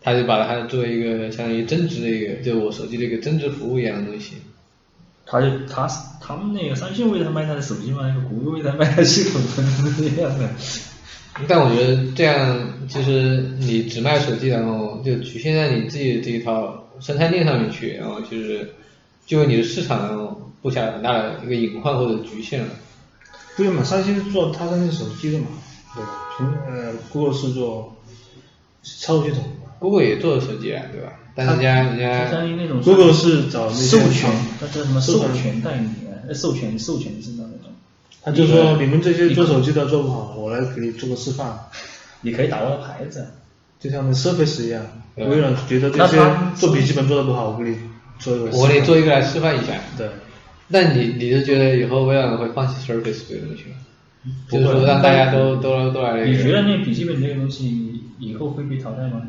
他就把它作为一个相当于增值的一个，就我手机的一个增值服务一样的东西。他就他他们那个三星为他卖他的手机嘛，那个谷歌为他卖他的系统是一 样的。但我觉得这样，其实你只卖手机，然后就局限在你自己的这一套生态链上面去，然后就是就为你的市场然后布下了很大的一个隐患或者局限了。不是嘛，三星是做它三星手机的嘛，对吧？苹呃 Google 是做操作系统 Google 也做了手机啊，对吧？但是人家人家于那种，Google 是找那些授权，那叫什么授授权权代理授权授权是那种。他就说你们这些做手机的做不好，我来给你做个示范，你可以打我的牌子，就像那 Surface 一样，微软觉得这些做笔记本做的不好，我给你做一个示范。我给你做一个来示范一下。对，那你你是觉得以后微软会放弃 Surface 这个东西吗？就是说让大家都都都来、你觉得那笔记本这个东西以后会被淘汰吗？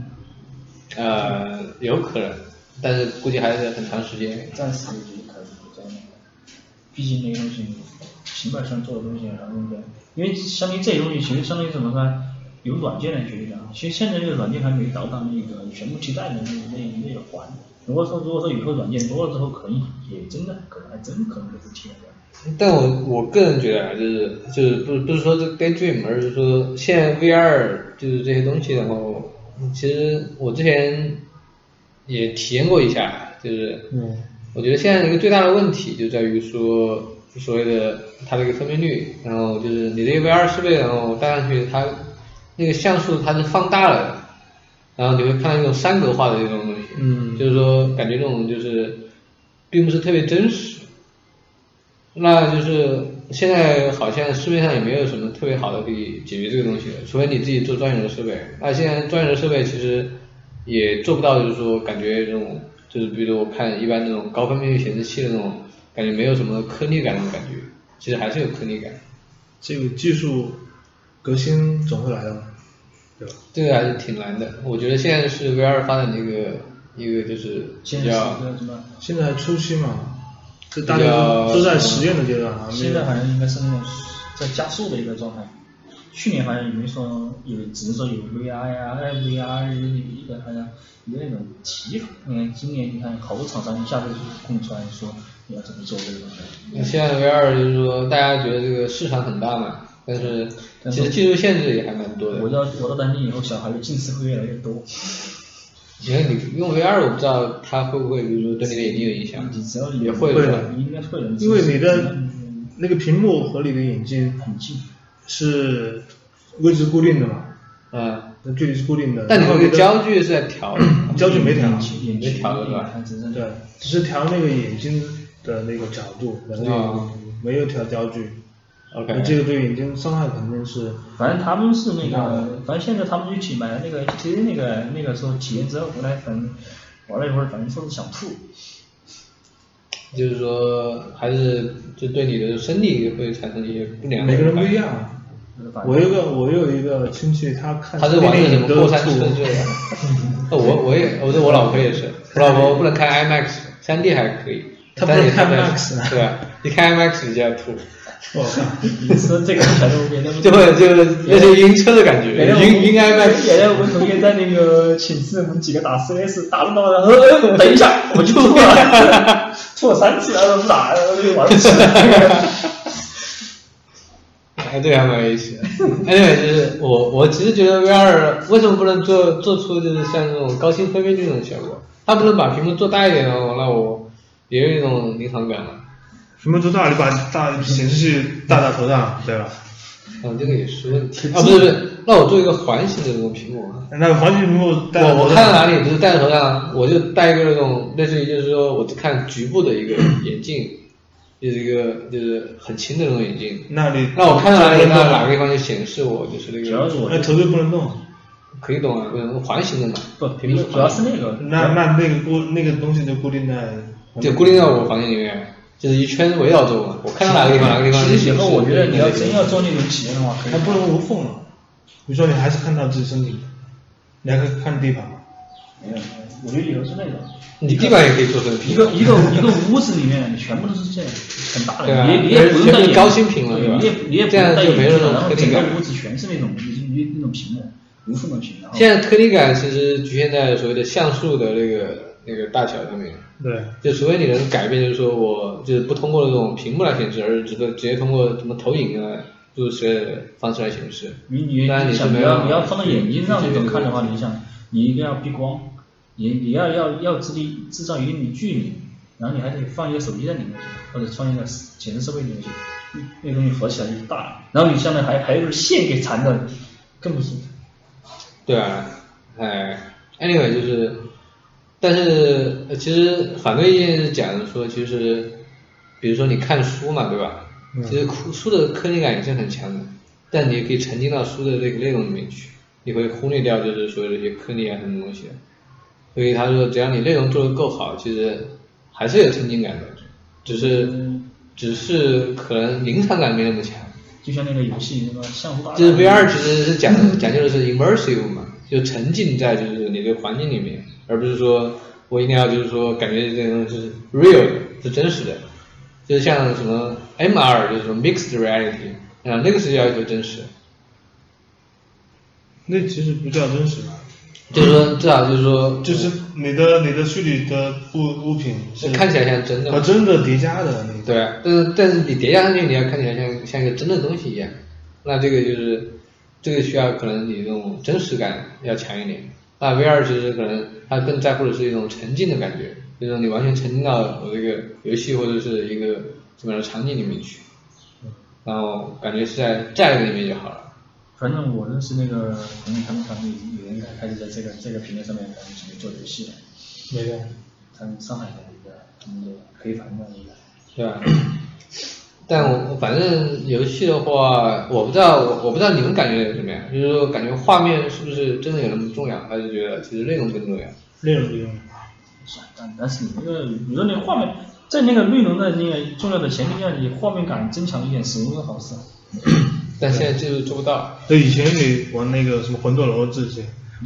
呃，有可能，但是估计还是很长时间。暂时就是可能不在那个，毕竟那个东西平板上做的东西，然后那个，因为相当于这些东西其实相当于怎么说，由软件来决定的。其实现在这个软件还没到达那个全部替代的那那那个环。如果说如果说以后软件多了之后，可能也真的可能还真可能就是替代掉。但我我个人觉得啊，就是就是不不是说这个 Daydream，而是说现在 VR 就是这些东西，然后其实我之前也体验过一下，就是嗯我觉得现在一个最大的问题就在于说所谓的它的一个分辨率，然后就是你这个 VR 设备，然后戴上去它那个像素它是放大了的，然后你会看到一种三格化的这种东西，嗯就是说感觉这种就是并不是特别真实。那就是现在好像市面上也没有什么特别好的可以解决这个东西的，除非你自己做专业的设备。那现在专业的设备其实也做不到，就是说感觉这种，就是比如我看一般那种高分辨率显示器的那种，感觉没有什么颗粒感那种感觉，其实还是有颗粒感。这个技术革新总会来的嘛，对吧？这个还是挺难的。我觉得现在是 VR 发展的一个一个就是现在是比较什么？现在还初期嘛，这大家都都在实验的阶段啊，现在好像应该是那种在加速的一个状态。去年好像有人说有，只是说有 VR 呀、VR 有一个好像有那种提法。你看今年你看好多厂商一下子就空出来说你要怎么做这个东西。那现在 VR 就是说大家觉得这个市场很大嘛，但是其实技术限制也还蛮多的。我要我到担心以后小孩的近视会越来越多。你看你用 VR，我不知道它会不会，比如说对你的眼睛有影响。你只要也会的应该会的。因为你的那个屏幕和你的眼睛很近。是位置固定的嘛，嗯，那距离是固定的。但你那个焦距是在调，焦距没调，眼没调对吧对，只是调那个眼睛的那个角度，然哦后没有调焦距。OK 那这个对眼睛伤害肯定是反正他们是那个，反正现在他们一起买了那个 HTC 那个那个时候体验之后回来，反正玩了一会儿，反正说是想吐。就是说还是就对你的身体会产生一些不良每个人不。一样。我有一个我有一个亲戚，他看他是玩的什么都过山车吐之类的。哦我我也，我对我老婆也是，我老婆不能开 IMAX，三 D 还可以，她不是看不了 IMAX 啊对吧？一看 IMAX 就要吐，我靠，你说这个小动物园，那不就会就是有些晕车的感觉，晕晕 IMAX。原来我们同学在那个寝室，我们几个打 CS，打着打着，呃，等一下，我就吐了，吐了三次，然后不打，然后就玩不起了。哎，对，还蛮有意思的。Anyway，就是我我其实觉得 VR 为什么不能做做出就是像这种高清分辨率这种效果？它不能把屏幕做大一点哦，那我也有一种临场感嘛。屏幕做大，你把大显示器戴在头上，对吧？嗯，这个也是问题啊，不是不是，那我做一个环形的那种屏幕啊。那个环形屏幕戴我我，看到哪里就是戴在头上，我就戴一个那种类似于就是说我只看局部的一个 眼镜，就是一个就是很轻的那种眼镜。那你那我看到哪里，那哪个地方就显示我就是那个主要是我那头就不能动。可以动啊，不是环形的嘛，不，屏幕主要是那个，那那那个固那个东西就固定在，就固定在我房间里面，就是一圈围绕着我，我看到哪个地方哪个地方其实。以后我觉得你要真要做那种体验的话，可能它不能无缝了。比如说你还是看到自己身体，你还可以看地板嘛。没有，我觉得以后是那种。你地板也可以做成屏一个一个一个屋子里面全部都是这样，很大对啊的，你也你也不用戴高清屏了对吧你也你也不这样用戴整个颗粒感屋子全是那种那那那种屏幕，无缝的屏，现在颗粒感其实局限在所谓的像素的那个那个大小上面。对，就除非你能改变，就是说我就是不通过这种屏幕来显示，而是直接直接通过什么投影啊诸如此类的方式来显示。你你想你要你要放到眼睛上这个那种看的话，你想你一定要避光，你你要要要制定制造一定的距离，然后你还得放一个手机在里面去，或者放一个显示设备里面去，那东西合起来就大了，然后你下面还还有根线给缠着，更不舒服。对啊，哎，anyway 就是，但是呃其实反对意见是讲说，其实比如说你看书嘛，对吧？其实书书的颗粒感也是很强的，但你也可以沉浸到书的这个内容里面去，你会忽略掉就是所有的一些颗粒啊什么东西。所以他说，只要你内容做得够好，其实还是有沉浸感的，只是只是可能临场感没那么强。就像那个游戏那个相互大战，就是 VR 其实是讲讲究的是 immersive 嘛，就沉浸在就是你这个环境里面，而不是说我一定要就是说感觉这个东西是 real 的，是真实的，就是像什么 MR 就是说 mixed reality 啊，那个是要求真实，那其实不叫真实，就是说至少就是说 就是你的你的虚拟的物物品是看起来像真的嘛，和真的叠加的那。对啊，但是但是你叠加上去，你要看起来像像一个真的东西一样，那这个就是这个需要可能你这种真实感要强一点。那 VR 其实可能它更在乎的是一种沉浸的感觉，就是你完全沉浸到我这个游戏或者是一个什么样的场景里面去，然后感觉是在在这个里面就好了。反正我认识那个朋友，他们他们有人开始在这个这个平台上面开始准备做游戏了，没有。他们上海的一个他们的黑盘的一个。对吧？但我我反正游戏的话，我不知道我我不知道你们感觉怎么样，就是说感觉画面是不是真的有那么重要，还是觉得其实内容更重要？内容不用。是，但但是你那个，你说你画面在那个内容的那个重要的前提下，你画面感增强一点是一个好事。但现在就是做不到。对，以前你玩那个什么魂斗罗这些，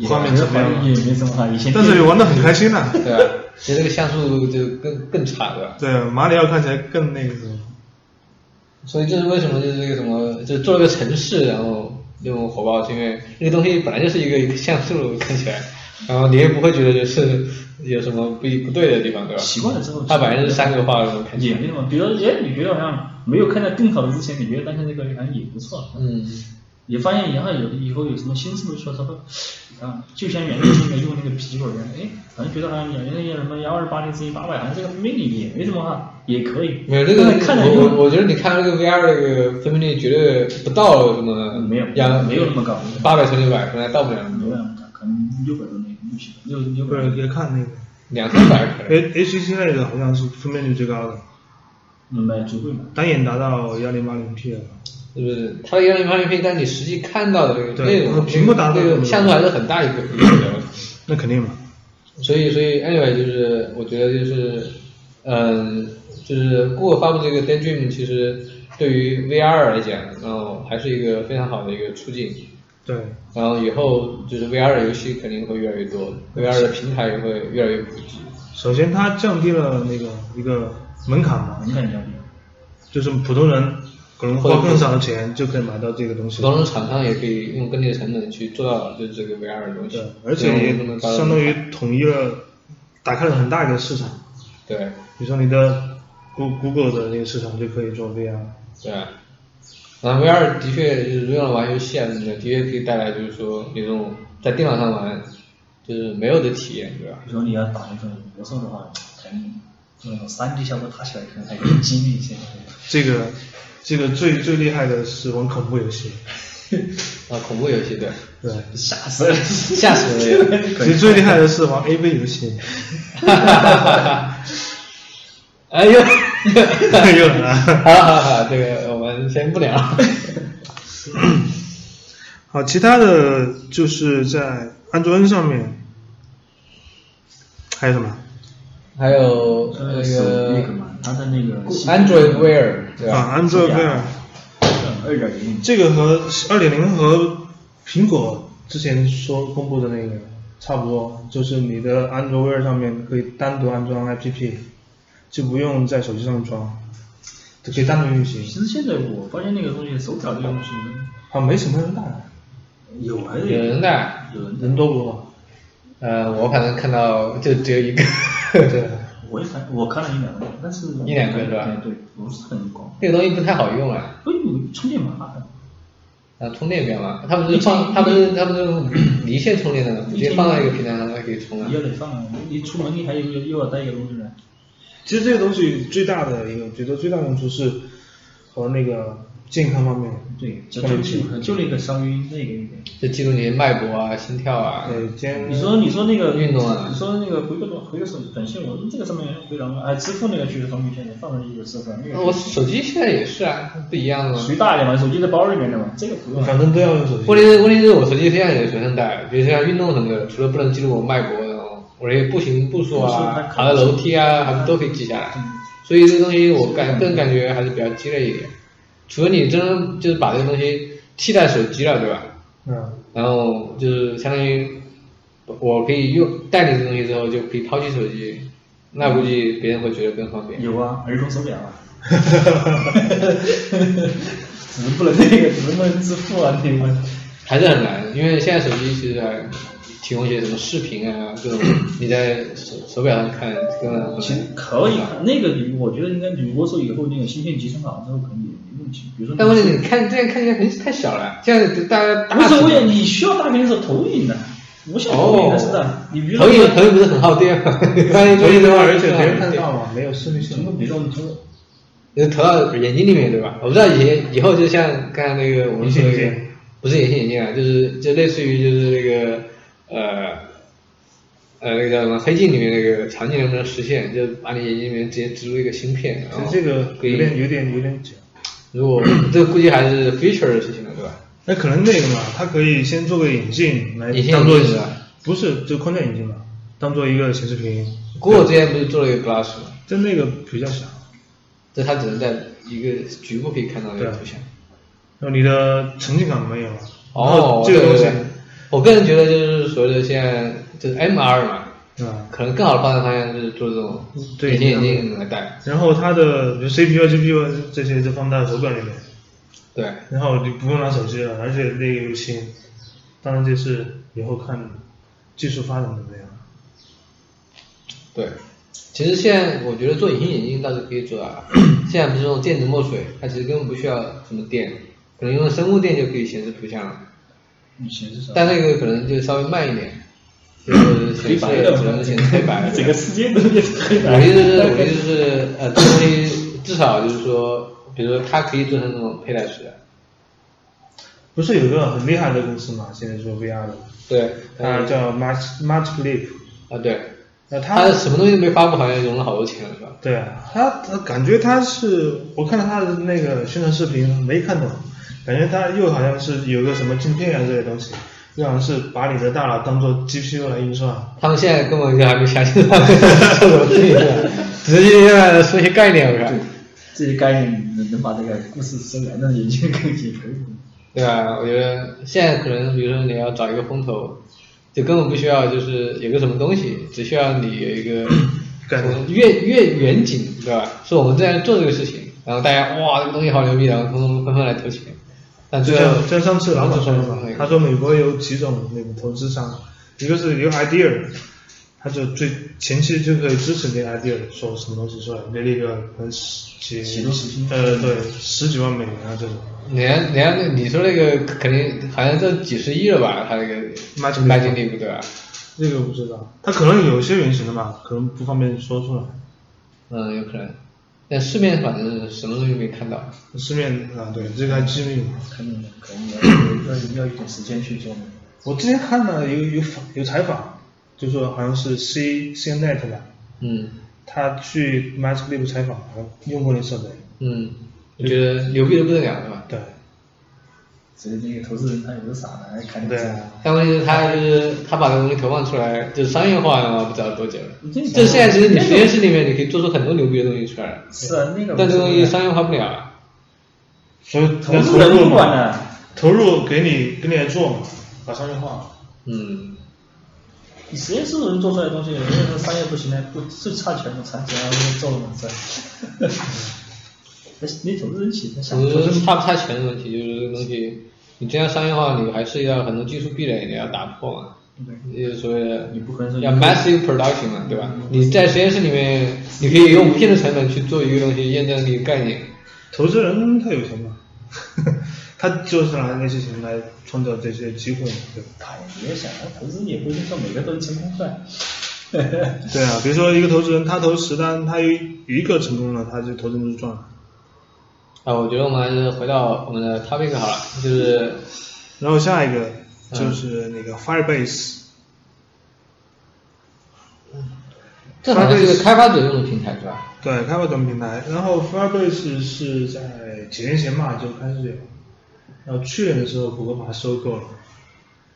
画面怎么样？也没什么好，以前但是你玩的很开心呐、对啊，其实这个像素就更更差，对吧？对，马里奥看起来更那个什么。所以这是为什么就是这个什么，就做了个城市，然后那种火爆，是因为那个东西本来就是一个像素看起来，然后你也不会觉得就是有什么不不对的地方，对吧？习惯了之后，它本来就是三个画的那种看起来。也没什么，比如哎，你觉得好像没有看到更好的之前，你觉得当前这个好像也不错。嗯。你发现以后有以后有什么新思路出来，之后，啊，就像原来那个用那个苹果一样，哎，好像觉得好像原来那些什么幺二八零乘以八百，好像这个 mini 也没什么哈，也可以。没有这个，我我我觉得你看那个 VR 那个分辨率绝对不到什么，没有，没有那么高，八百乘六百可能到不了。没有那么高，可能六百多那个就行，六六百。别看那个，两三百可以。H H C 那个好像是分辨率最高的，买最贵嘛，单眼达到幺零八零 P 了。是不是？它的幺零八零 P，但你实际看到的这个内容，屏幕达那个像素还是很大一个。那肯定嘛。所以，所以，anyway，就是我觉得就是，嗯，就是 Google 发布这个 Daydream，其实对于 VR 来讲，然后还是一个非常好的一个促进。对。然后以后就是 VR 的游戏肯定会越来越多，VR 的平台也会越来越普及。首先，它降低了那个一个门槛嘛，门槛降低，就是普通人。可能花更少的钱就可以买到这个东西。当然，厂商也可以用更低的成本去做到就是这个 VR 的东西。对，而且也相当于统一了，打开了很大一个市场。对。比如说你的 Google 的那个市场就可以做 VR。对。然后 VR 的确就是用来玩游戏啊什么的，的确可以带来就是说那种在电脑上玩就是没有的体验，对吧？比如说你要打那种魔兽的话，可能那种三 D 效果打起来可能还更精密一些。这个。这个最最厉害的是玩恐怖游戏，啊，恐怖游戏对，对，吓死了，吓死了。其实最厉害的是玩 AV 游戏，哈哈哈哈哈。哎呦，又来了，好好好，这个我们先不聊。好，其他的就是在安卓 N 上面，还有什么？还有那个，它的那个 Android Wear，对吧？Android Wear，二点零。这个和二点零和苹果之前说公布的那个差不多，就是你的 Android Wear 上面可以单独安装 APP，就不用在手机上装，就可以单独运行。其实现在我发现那个东西手表这个东西，好像没什么人带。有还是有人带？有人人多不多？呃，我反正看到就只有一个。对，我也看，我看了一两个，但是一两个是吧？对，不是很高。那个东西不太好用啊。不，充电麻烦。啊，充电比较麻烦。它不是放，它不是它不是 离线充电的吗？直接放在一个平台上，它可以充啊。要得放啊！你出门你还有又又要带一个东西呢。其实这个东西最大的一个，觉得最大用处是和那个。健康方面，对，就就那个稍微那个一点，就记录你的脉搏啊、心跳啊。对，你说你说那个运动啊，你说那个回个短回个手短信，我这个上面非常哎，支付那个确实方便，现在放在一个设备。我手机现在也是啊，不一样的。属于大一点嘛，手机在包里面的嘛，这个不用。反正都要用手机。问题是问题是我手机现在也随身带，比如像运动什么的，除了不能记录我脉搏，然后我那步行步数啊、爬的楼梯啊，还是都可以记下来。所以这个东西我感个人感觉还是比较鸡肋一点。除非你真就是把这个东西替代手机了，对吧？嗯。然后就是相当于我可以用带你这东西之后就可以抛弃手机，那估计别人会觉得更方便。有啊，儿童手表啊。哈哈哈哈哈哈！只能不能那个，只能不能支付啊？你们还是很难，因为现在手机其实还。提供一些什么视频啊，这种 你在手手表上看，其实可以看那个你，我觉得应该如果说以后那个芯片集成好之后，可能也没问题。比如说，但问题你看这样看起来很太小了，这样大家无所谓，你需要大屏的时候投影的，无线投影的是的。你比如投影投影不是很耗电吗？投影的话，而且别人看得到嘛，没有视力什么比如说你投，你投到眼睛里面对吧？我不知道以前以后就像刚才那个我们说的，不是隐形眼镜啊，就是就类似于就是那个。呃，呃，那个叫什么？黑镜里面那个场景能不能实现？就把你眼睛里面直接植入一个芯片，然后这个有点有点有点假。如果这个估计还是 feature 的事情了，对吧？那可能那个嘛，它可以先做个眼镜来当做不是就框架眼镜嘛，当做一个显示屏。Google 之前不是做了一个 Glass 吗？但那个比较小，就它只能在一个局部可以看到那个图像。然后你的沉浸感没有了。哦，这个东西。我个人觉得就是所谓的现在就是 MR 嘛，嗯。可能更好的发展方向就是做这种对隐形眼镜来戴。然后它的比如 CPU、GPU 这些就放在手表里面，对，然后你不用拿手机了，而且那个又轻。当然这是以后看技术发展怎么样。对，其实现在我觉得做隐形眼镜倒是可以做啊。现在不是用电子墨水，它其实根本不需要什么电，可能用生物电就可以显示图像了。你显示什么？但那个可能就稍微慢一点，就是显示只能显示黑白。整个世界都变成黑白。我的意思是，我的意思是，呃，这东西至少就是说，比如说它可以做成那种佩戴式的。不是有个很厉害的公司嘛？现在做 VR 的，对，它叫 Magic Magic Leap。啊对，那他什么东西都没发布，好像融了好多钱了是吧？对啊，他他感觉他是，我看到他的那个宣传视频没看懂，感觉它又好像是有个什么镜片啊这些东西，又好像是把你的大脑当做 GPU 来运算。他们现在根本就还没相信他们做什么事情，直接现在说些概念，我看。这些概念能能把这个故事生来，那眼睛可以可以。对吧？我觉得现在可能，比如说你要找一个风投，就根本不需要就是有个什么东西，只需要你有一个 越越远景，对吧？说我们正在做这个事情，然后大家哇这个东西好牛逼，然后纷纷纷纷来投钱。但最后，像上次老板说的嘛，他说美国有几种那个投资商，一个是有 idea，他就最前期就可以支持那个 idea，说什么东西出来，那那个可能几呃对十几万美元啊这种。人家人家你说那个肯定好像这几十亿了吧？他那个 Magic Leap 对吧？那个我不知道，他可能有些原型的吧，可能不方便说出来。嗯，有可能。但市面反正什么东西没看到。市面啊，对，这个还机密嘛。肯定的，可能要要要一点时间去做。我之前看了有有访有采访，就说好像是 C CNET 吧。嗯。他去 Mask Leap 采访，用过那设备。嗯。我觉得牛逼的不得了，是吧？对。所以那个投资人他有个傻的，看对。但问题是，他就是他把这个东西投放出来，就是商业化的话，不知道多久了。就现在，其实你实验室里面你可以做出很多牛逼的东西出来。是啊，那个。但这东西商业化不了啊。所以投资人不管的，投入给你给你来做嘛，把商业化。嗯。你实验室能做出来的东西，如果说商业不行呢，不是差钱吗？差钱然后做了嘛，是。你投资人其实想，不是差不差钱的问题，就是这个东西，你这样商业化，你还是要很多技术壁垒你要打破嘛。对。就是所谓的，你不可能说要 massive production 嘛，对吧？你在实验室里面，你可以用无限的成本去做一个东西，验证一个概念。投资人他有钱嘛？他就是拿那些钱来创造这些机会，对吧？他也想，投资也不一定说每个都成功赚。对啊，比如说一个投资人，他投十单，他有一个成功了，他就投资人就赚了。啊，我觉得我们还是回到我们的 topic 好了，就是，然后下一个就是那个 Firebase，嗯，这好像是个开发者用的平台是吧？对，开发者平台。然后 Firebase 是在几年前嘛就开始有，然后去年的时候谷歌把它收购了。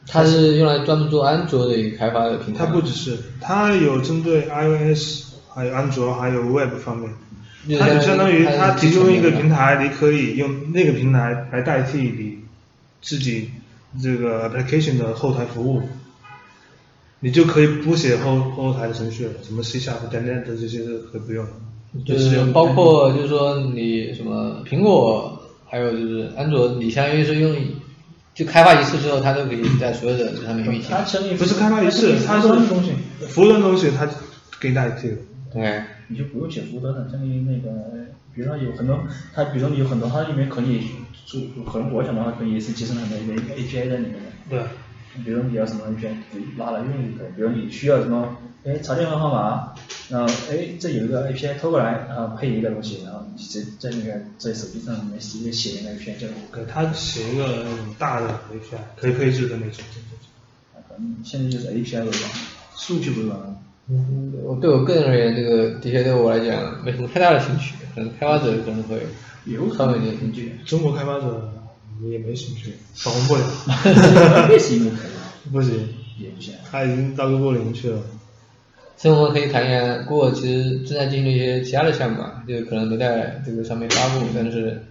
它是用来专门做安卓的一个开发的平台。它不只是，它有针对 iOS，还有安卓，还有 Web 方面。它就相当于它提供一个平台，你可以用那个平台来代替你自己这个 application 的后台服务，你就可以不写后后台的程序了，什么 C# 和 .NET 这些都可以不用的。就是包括就是说你什么苹果，还有就是安卓，你相当于是用就开发一次之后，它都可以在所有的上面运行。不是开发一次，它是东西，服务端东西它给你代替了。对。你就不用写服务端了，相当于那个，比如说有很多，它比如说你有很多，它里面可以做，可能我想的话可以是集成很多一个 API 在里面的。对。比如你要什么 API，拉来用一个，比如你需要什么，哎，查电话号码，然后哎，这有一个 API 拖过来，然后配一个东西，然后你直接在那个在手机上面直接写一个 API 就。给他写一个那种大的 API，可以配置的那种。反正现在就是 API 为王，数据为王。嗯，我对我个人而言，这个的确对我来讲没什么太大的兴趣，可能开发者可能会有稍微有点兴趣。中国开发者也没兴趣，访问 不了。不行，不行，也不行，他已经到过零去了。所以我们可以谈一下，过我其实正在进行一些其他的项目啊，就可能没在这个上面发布，但是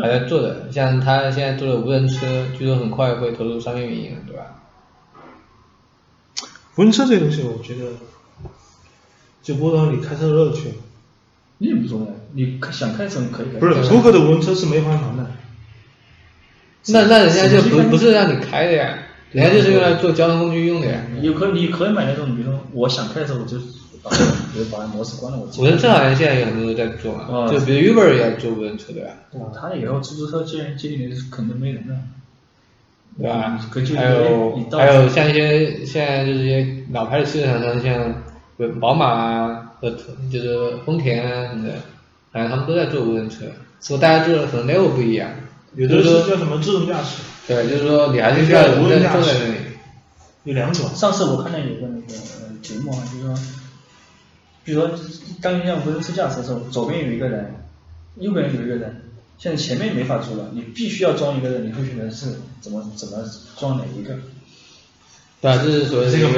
还在做的。像他现在做的无人车，据说很快会投入商业运营，对吧？无人车这个东西，我觉得。就剥夺你开车的乐趣了。你无所谓，你想开什么可以开。不是，谷歌的无人车是没法玩的。那那人家就不不是让你开的呀，人家就是用来做交通工具用的呀。有可你可以买那种，比如说我想开的时候我就把比如把模式关了，我自己无人车好像现在有很多都在做嘛，啊就比如 Uber 也在做无人车对吧，对吧？他以后出租车接接你的肯定没人了，对吧？还有还有像一些现在就是一些老牌的汽车厂宝马啊和就是丰田啊什么的，反正他们都在做无人车，所以大家做的可能 level 不一样，有的是叫什么自动驾驶，对，就是说你还是需要有人坐在那里。有两种。上次我看到有个那个呃节目啊，就是说，比如说当一辆无人车驾驶的时候，左边有一个人，右边有一个人，现在前面没法做了，你必须要装一个人，你会选择是怎么怎么装哪一个？对啊，这是所谓这个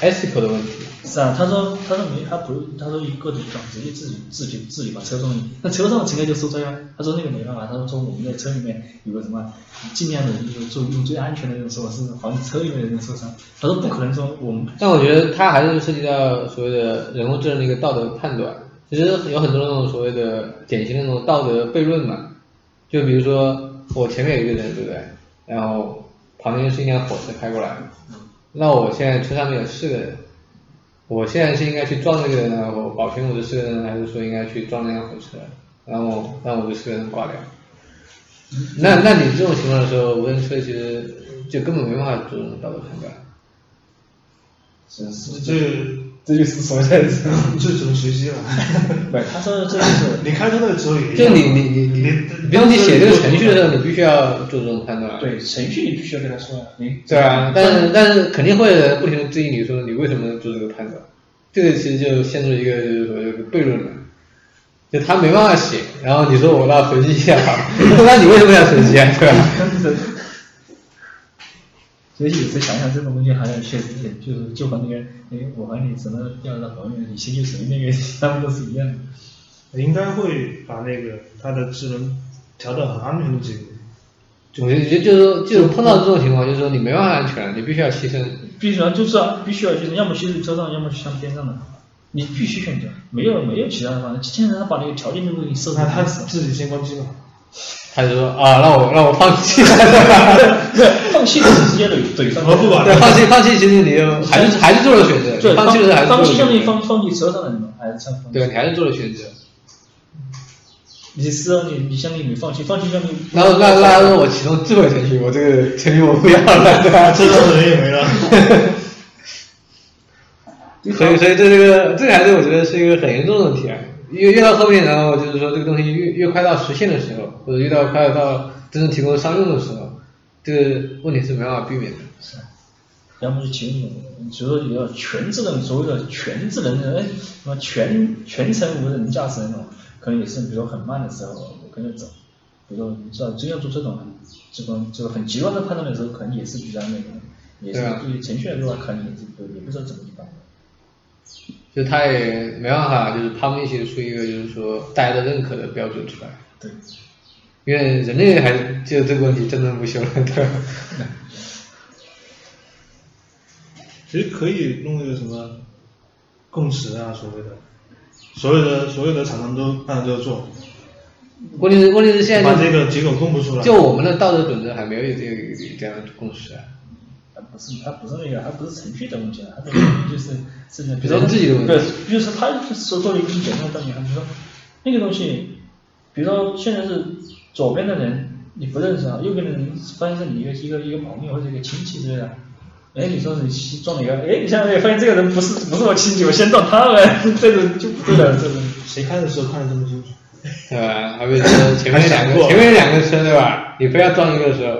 ethical 的问题。是啊，他说他说没他不他说一个人装直接自己自己自己把车撞进去，那车上的乘客就受灾啊。他说那个没办法，他说说我们在车里面有个什么，尽量的就是做用最安全的那种手势，防止车里面的人受伤。他说不可能说我们但我觉得他还是涉及到所谓的人工智能的一个道德判断。其实有很多那种所谓的典型的那种道德悖论嘛，就比如说我前面有一个人，对不对？然后旁边是一辆火车开过来，那我现在车上面有四个人，我现在是应该去撞那个人呢，我保全我的四个人，还是说应该去撞那辆火车，然后让我的四个人挂掉？那那你这种情况的时候，无人车其实就根本没办法做这种道德判断。是是这这就是所谓的，这只能随机了。不，他说这就是你开车的时候也就你你你你，你比如你写这个程序的时候，你必须要做这种判断。对程序你必须要跟他说啊，你对啊，但是但是肯定会有人不停的质疑你说你为什么做这个判断，这个其实就陷入一个就是所谓的悖论了，就他没办法写，然后你说我要随机一下，那你为什么要随机啊？对吧？所以有时候想想这种东西，好像确实是，就是就和那个，哎，我和你什么掉到河里面，你先去谁那个，他们都是一样的。应该会把那个它的智能调到很安全的级别。我觉得就是说，就是碰到这种情况，就是说你没办法安全，你必须要牺牲。必须要就是啊，必须要牺牲要么牺牲车上，要么向边上的，你必须选择，没有没有其他的方式。现在他把那个条件都给你设置那他自己先关机嘛。他就说啊，让我让我放弃，放弃是直接怼怼上去。我不管对，放弃放弃，其实你就还是还是做了选择，对，放弃的时候还是放弃相当于放放弃车上的人嘛，还是像放弃对，你还是做了选择。你是让，你你相当于你放弃，放弃相当于然后那那他说我启动智慧程序，我这个程序我不要了，对吧？车上的人也没了。所以所以这这个这个还是我觉得是一个很严重的问题啊。越越到后面，然后就是说这个东西越越快到实现的时候，或者越到快到真正提供商用的时候，这个问题是没办法避免的。是，要么就其中一种，所以说有全智能，所谓的全智能的，哎，什么全全程无人驾驶那种，可能也是，比如很慢的时候，我跟着走，比如说你知道真要做这种这种就很极端的判断的时候，可能也是比较那个，也是对于程序来说的话，可能也是也不知道怎么去办。就他也没办法，就是他们一起出一个就是说大家都认可的标准出来，对，因为人类还是就这个问题争论不休了，对吧？其实可以弄一个什么共识啊，所谓的，所有的所有的厂商都按照这个做，问题是问题是现在把就这个结果公布出来。就我们的道德准则还没有这个这样的共识啊。它不是它不是那个，它不是程序的问题了，它的问题就是是那，比如说人自己的问题对，比如说他说做了一个很简单的道理，比如说那个东西，比如说现在是左边的人你不认识啊，右边的人发现是你一个一个一个朋友或者一个亲戚之类的，哎，你说你撞哪个？哎，你现在发现这个人不是不是我亲戚，我先撞他了，这种就不对了，这种。谁开的时候看得这么清楚？对吧？还比如说前面有两个，前面有两个车，对吧？你非要撞一个的时候，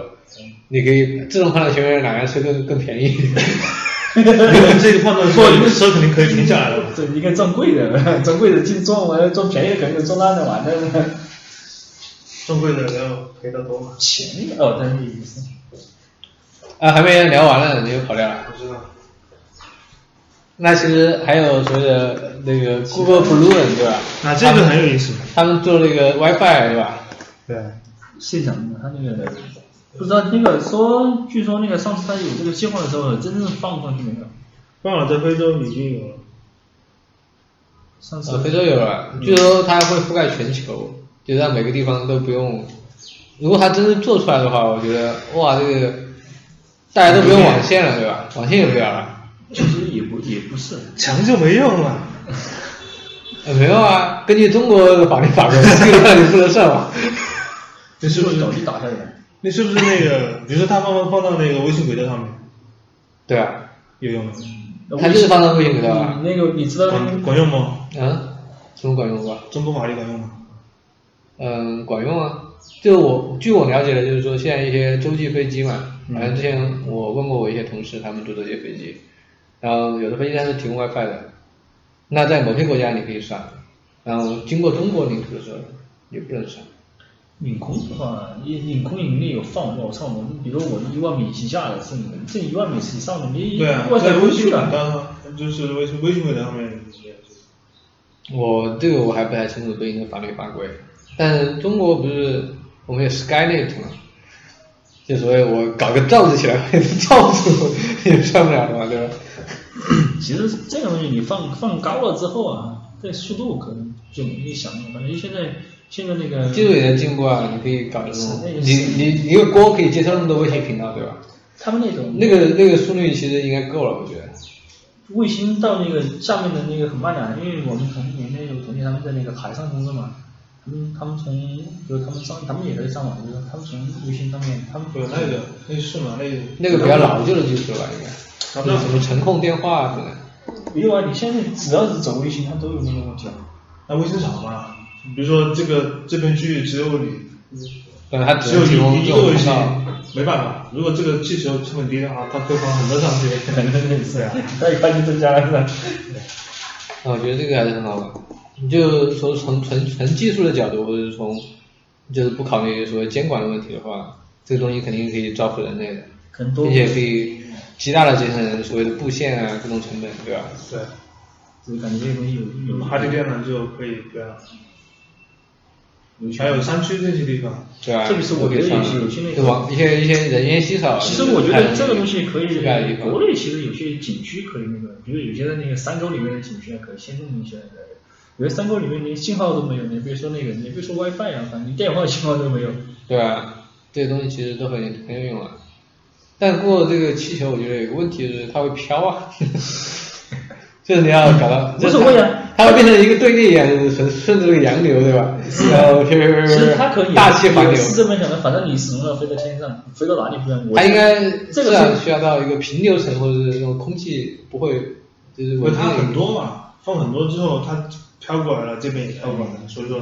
你可以自动判断前面哪辆车更更便宜。这个判断说，你的车肯定可以停下来了。这应该撞贵的，撞贵的进撞完撞便宜的肯定是撞烂的完的。撞贵的然后赔的多嘛？钱哦，但是意思。啊，还没聊完呢，你就跑掉了。不知道。那其实还有所谓的那个 Google Blue，对吧？啊，这个很有意思。他们做那个 WiFi，对吧？对。现场的他那个不知道那个说，据说那个上次他有这个计划的时候，真正放上去没有？放了，在非洲已经有了。上次呃，非洲有了，据说它会覆盖全球，就让每个地方都不用。如果它真的做出来的话，我觉得哇，这个大家都不用网线了，对吧？网线也不要了。其实也不也不是，强就没用了。呃，没有啊，根据中国的法律法规，这个让你不能上网。就是不是手机打下来？那是不是那个，比如说他放放到那个微信轨道上面，对啊，有用吗？他就是放到微信轨道啊。嗯那个你知道那管个管用吗？嗯，什么管用吧？中国法律管用吗？嗯，管用啊。就我据我了解的，就是说现在一些洲际飞机嘛，反正之前我问过我一些同事，他们坐这些飞机，然后有的飞机它是提供 WiFi 的，那在某些国家你可以上，然后经过中国领土的时候也不能上。领空的话，领领空盈利有放我操我，比如我一万米以下的是你这一万米以上的你对啊，外在不去了。道上，就是微信微信轨道上面也是。我这个我还不太清楚对应的法律法规，但是中国不是我们有 SkyNet 嘛，就所谓我搞个罩子起来，罩住也上不了的嘛，对吧？其实这个东西你放放高了之后啊，这速度可能就没你想的，反正现在现在那个技术也在进步啊，你可以搞这种是那，个你你你一个锅可以接收那么多卫星频道，对吧？他们那种那个那个速率其实应该够了，我觉得。卫星到那个下面的那个很慢的，因为我们同年那有同学他们在那个海上工作嘛，他们他们从就是他们上他们也在上网，就是他们从卫星上面他们有那个那是嘛？那个那个比较老旧的技术了吧，应该。差不多什么程控电话什么的。没有啊，你现在只要是走卫星，它都有那个问题啊。那卫星少嘛？比如说这个这片区域只有你，嗯，它只只有你一个卫星没办法。如果这个气球成本低的话，它可以放很多上去。可能类似啊，它一块就增加了是吧？啊，我觉得这个还是很好玩。你就从从纯纯技术的角度，或者是从就是不考虑所谓监管的问题的话，这个东西肯定可以造福人类的，并且可以极大的节省所谓的布线啊各种成本，对吧？对，就是感觉这个东西有有哈迪电呢就可以对啊。有还有山区这些地方，对啊？特别是我觉得有些有些那个对吧？一些一些人烟稀少，其实我觉得这个东西可以国内其实有些景区可以那个，比如有些的那个山沟里面的景区啊，可以先弄一些那个。有些山沟里面连信号都没有，你别说那个，你别说 WiFi 啊，反正你电话信号都没有。对啊，这些东西其实都很很有用啊。但不过这个气球，我觉得有个问题是它会飘啊，就是你要搞到，无所谓啊它会变成一个队列一样，就是顺顺着这个洋流，对吧？然后飘飘飘飘其实它可以大气环流，是这么想的，反正你始终要飞到天上，飞到哪里不一样。我它应该这个是需要到一个平流层，或者是那种空气不会就是它很多嘛，放很多之后它飘过来了，这边也飘过来了，所以说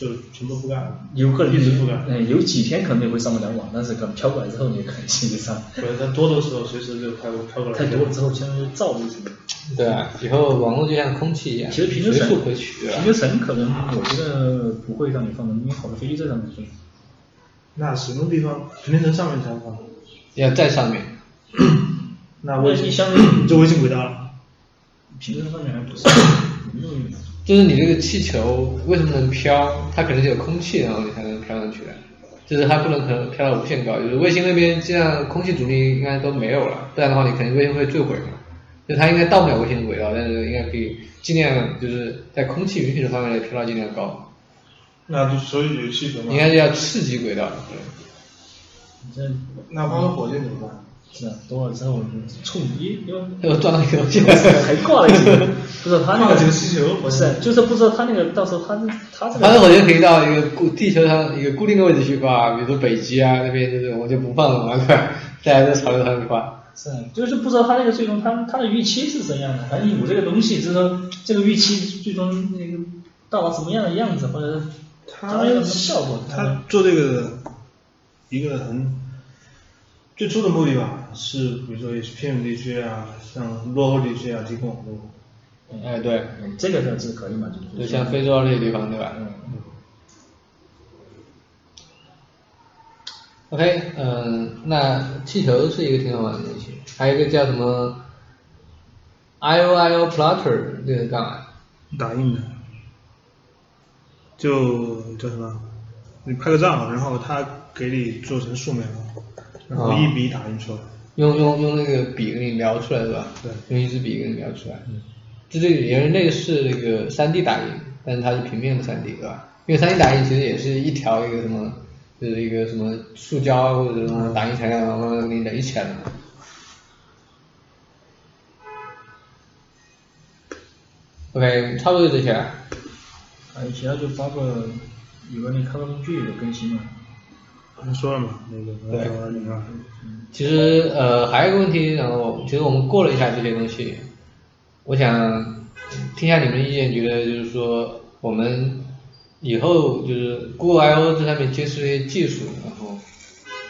就全部覆盖了。有可能一直覆盖。嗯，有几天可能也会上不了网，但是可能飘过来之后，你可能基本上不是，它多的时候随时就飘过飘过来。太多了之后，相当于造就什么。对啊，以后网络就像空气一样，其实平流层随处可取，平？流层可能我觉得不会让你放的，因为好多飞机在上面飞。那什么地方平流层上面才放？要在上面。那那微信你相当于就微信轨道了。平流层上面还不是没有用的。就是你这个气球为什么能飘？它肯定是有空气，然后你才能飘上去的。就是它不能可能飘到无限高，就是卫星那边尽量空气阻力应该都没有了，不然的话你肯定卫星会坠毁嘛。就它应该到不了卫星的轨道，但是应该可以尽量就是在空气允许的范围内飘到尽量高，那就所以有气球嘛。应该是要刺激轨道。对这那抛个火箭怎么办？是啊，多了之后就冲击，因为又撞到一个东西，还挂了一个，不知道他那个 挂了几个气球不是，就是不知道他那个到时候他他这个反正火箭可以到一个固地球上一个固定的位置去挂，比如说北极啊那边就是我就不放了嘛，对吧？大家都朝着上面挂。是，就是不知道他那个最终他他的预期是怎样的，反正有这个东西，就是说这个预期最终那个到了什么样的样子，或者是它达到一个什么效果，他做这个一个很最初的目的吧，是比如说也是偏远地区啊，像落后地区啊提供网络。哎，对，嗯这个倒是可以嘛，就就像非洲那些地方，对吧？嗯，OK，嗯，那气球是一个挺好玩的东西，还有一个叫什么 I O I O Plotter，这个干嘛？打印的，就叫什么？你拍个照，然后他给你做成素描，然后一笔打印出来。用用用那个笔给你描出来是吧？对用一支笔给你描出来。嗯这就有点类似那个 3D 打印，但是它是平面的 3D，对吧？因为 3D 打印其实也是一条一个什么，就是一个什么塑胶啊或者什么打印材料，然后给你垒起来的嘛。OK，差不多就这些了。还有其他就包括有个那开发工具的更新嘛，刚说了嘛，那个其实呃还有一个问题，然后其实我们过了一下这些东西，我想听一下你们的意见，觉得就是说我们以后就是 Google I/O 这上面接触这些技术，然后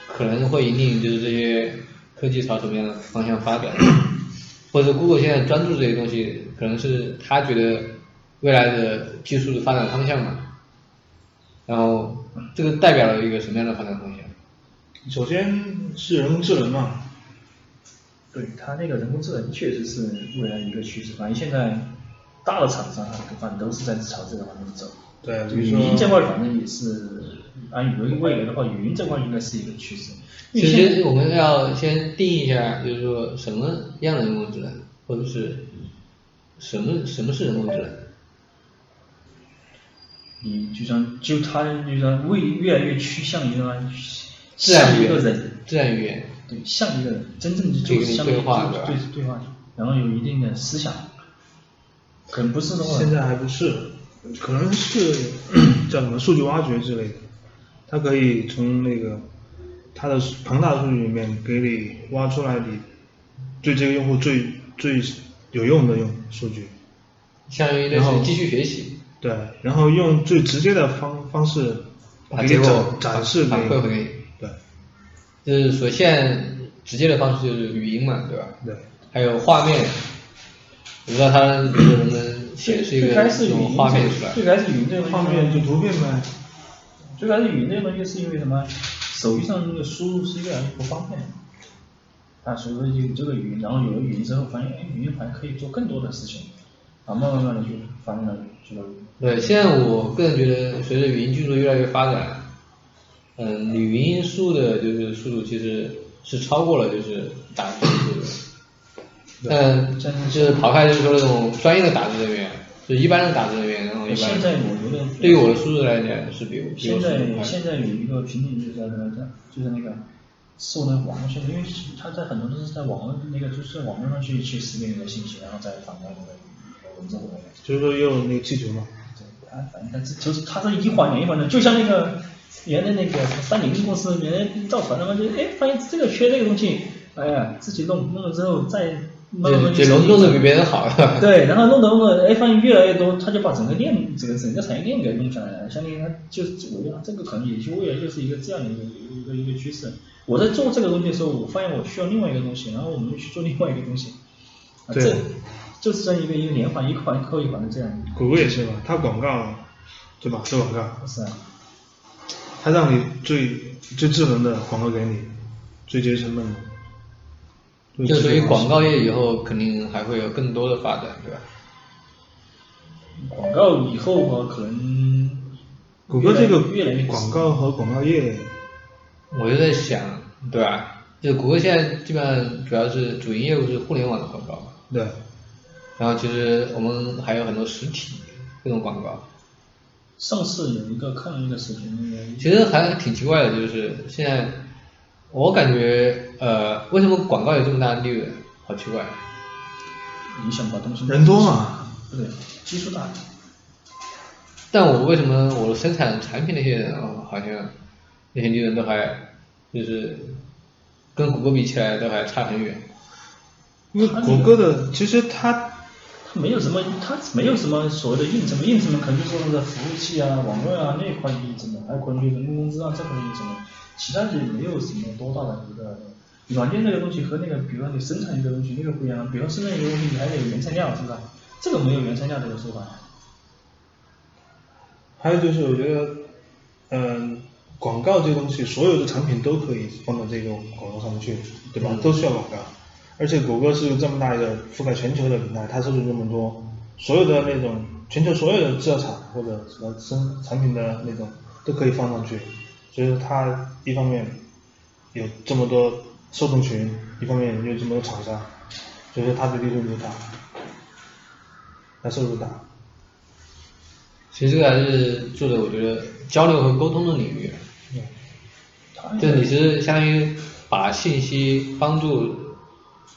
可能会引领就是这些科技朝什么样的方向发展，或者 Google 现在专注这些东西，可能是他觉得未来的技术的发展方向嘛，然后这个代表了一个什么样的发展方向？首先是人工智能嘛，对它那个人工智能确实是未来一个趋势，反正现在大的厂商啊，反正都是在朝这个方向走。对，比如语音这块儿反正也是，按语音未来的话，语音这块应该是一个趋势。因其实我们要先定义一下，就是说什么样的人工智能，或者是什么什么是人工智能？你就像就他就像未越来越趋向于什么，自然语言像一个人，，自然语言，对，像一个人，真正就这个就是像对话对对对对话，然后有一定的思想，可能不是的话现在还不是，可能是叫什么数据挖掘之类的，它可以从那个它的庞大数据里面给你挖出来你对这个用户最最有用的用数据，相当于类然后似机器学习，对，然后用最直接的方方式把结果展展示给反馈回给你，对就是所现在直接的方式就是语音嘛，对吧？对，还有画面，我不知道它就是能不能显示一个最开始语这种音画面出来最。开始语音这个画面就图片呗，最开始语音这个东西是因为什么？手机上那个输入是越来越不方便，啊，所以说有这个语音，然后有了语音之后，发现哎，语音好像可以做更多的事情，啊，慢慢慢的就发现了这个，对，现在我个人觉得，随着语音技术越来越发展，嗯，语音输入的就是速度其实是超过了就是打字的速度。但就是抛开就是说那种专业的打字人员，就是一般的打字人员，然后一般现在我觉得对于我的速度来讲是比我现在。现在有一个瓶颈就是在什么？就是那个受那个网络限制，因为他在很多都是在网络那个就是在网络上去去识别你的信息，然后再反过来那个文字回来。就是说用那个气球嘛，对，它反正它这就是他这一环连一环的，就像那个原来那个三菱公司原来造船的嘛，就是哎发现这个缺这个东西，哎呀自己弄弄了之后再慢慢慢就就弄弄得比别人好，对，然后弄着弄着，哎，发现越来越多，他就把整个链，整个整个产业链给弄下来了。相当于他就是，我觉得这个可能也就未来就是一个这样的一个一个一个趋势。我在做这个东西的时候，我发现我需要另外一个东西，然后我们就去做另外一个东西。啊、对这就是这样一个一个连环一环扣一环的这样。谷歌也是嘛，它广告对吧？做广告，是啊，它让你最最智能的广告给你，最节成本的。就所以广告业以后肯定还会有更多的发展，对吧？广告以后啊，可能谷歌这个越来越广告和广告业，我就在想，对吧？就谷歌现在基本上主要是主营业务是互联网的广告嘛，对，然后其实我们还有很多实体各种广告，上次有一个看了一个视频，那个其实还挺奇怪的，就是现在我感觉呃，为什么广告有这么大的利润？好奇怪。你想把东西人多嘛，不对，基数大。但我为什么我生产产品那些人哦，好像那些利润都还就是跟谷歌比起来都还差很远。因为谷歌的其实它它没有什么，它没有什么所谓的硬成本，硬成本可能就是说服务器啊、网络啊那一块硬成本，还有可能就是人工工资啊这块硬成本，其他的没有什么多大的一个。软件这个东西和那个，比如说你生产一个东西那个不一样，比如说生产一个东西你还得有原材料，是不是？这个没有原材料这个说法。还有就是我觉得，嗯、广告这个东西，所有的产品都可以放到这个广告上面去，对吧？都需要广告。而且谷歌是这么大一个覆盖全球的平台，它收入这么多，所有的那种全球所有的制造厂或者什么生产品的那种都可以放上去，所以说它一方面有这么多受众群，一方面有这么多厂商，所以说它的利润就大。它收入大。其实这个还是做的，我觉得交流和沟通的领域。就你是相当于把信息帮助，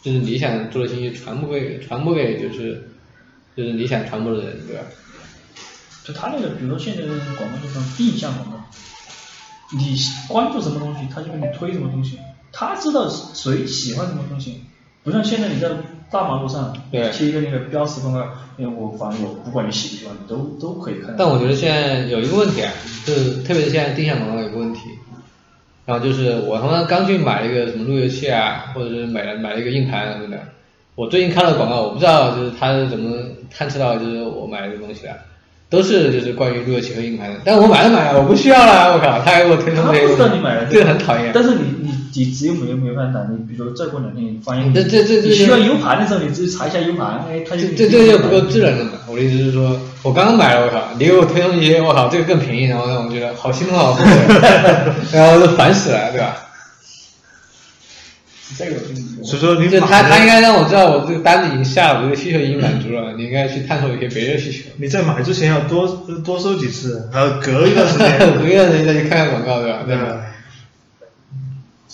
就是你想做的信息传播给传播给就是就是你想传播的人，对吧？就他那个，比如说现在的广告就是定向广告，你关注什么东西，他就给你推什么东西，他知道谁喜欢什么东西，不像现在你在大马路上对贴一个那个标识广告，我反正我不管你喜不喜欢，你都都可以看到。但我觉得现在有一个问题啊，就是特别是现在定向广告有个问题，然后就是我他妈刚去买了一个什么路由器啊，或者是买了买了一个硬盘什么的，我最近看了广告，我不知道就是他是怎么探测到就是我买这个东西的，都是就是关于路由器和硬盘的，但我买了买了，我不需要了，我靠，他还给我推送他不知这些东西，道你买了。这个很讨厌。但是你你 你只有没有没有办法，你比如说再过两天你发现这这这需要 U 盘的时候，你自己查一下 U 盘，哎，它就这这这就不够智能了嘛？我的意思是说，我刚刚买了，我靠，你给我推送一些，我靠，这个更便宜，然后让我觉得好心疼好后悔，然后就烦死了，对吧？这个所以说你就买的他他应该让我知道我这个单子已经下了，我这个需求已经满足了，你应该去探索一些别的需求。你在买之前要多多搜几次，然后隔一段时间，隔一段时间再去看看广告，对吧？对吧？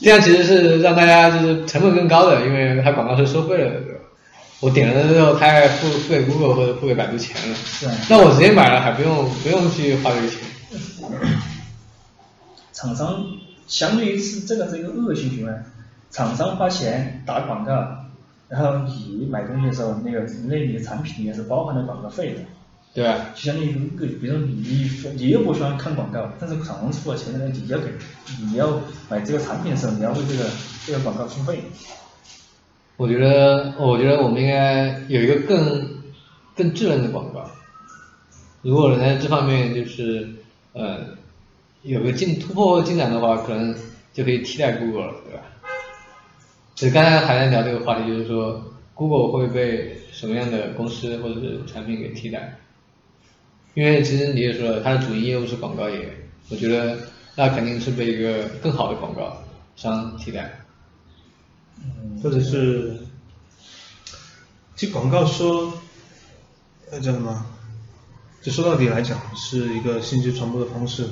这样其实是让大家就是成本更高的，因为它广告是收费的，对吧？我点了之后，他还付付给 Google 或者付给百度钱了，那我直接买了，还不用不用去花这个钱。厂商相对于是这个是一个恶性循环，厂商花钱打广告，然后你买东西的时候，那个那你的产品里面是包含了广告费的，对吧？就相当于一个，比如说你你你又不喜欢看广告，但是厂商付了钱的，你要给你要买这个产品的时候，你要为这个这个广告付费。我觉得，我觉得我们应该有一个更更智能的广告。如果能在这方面就是呃有个进突破或进展的话，可能就可以替代 Google 了，对吧？就刚才还在聊这个话题，就是说 Google 会被什么样的公司或者是产品给替代？因为其实你也说了，它的主营业务是广告业，我觉得那肯定是被一个更好的广告商替代。或者是，其实广告说，那叫什么？就说到底来讲，是一个信息传播的方式。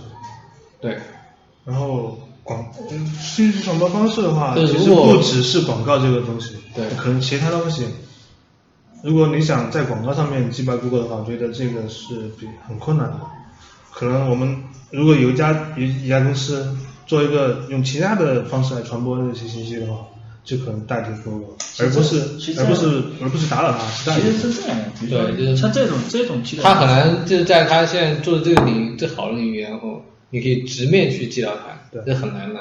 对，然后广嗯信息传播方式的话，其实对如果不只是广告这个东西，对可能其他东西，如果你想在广告上面击败 Google 的话，我觉得这个是比很困难的。可能我们如果有一家有一家公司做一个用其他的方式来传播这些信息的话，就可能代替 Google，而不是而不是而不是打扰它，是代其实是这样的，对就是像这种这种他很难就是在他现在做的这个领域最好的领域，然后你可以直面去击倒他，对这很难的。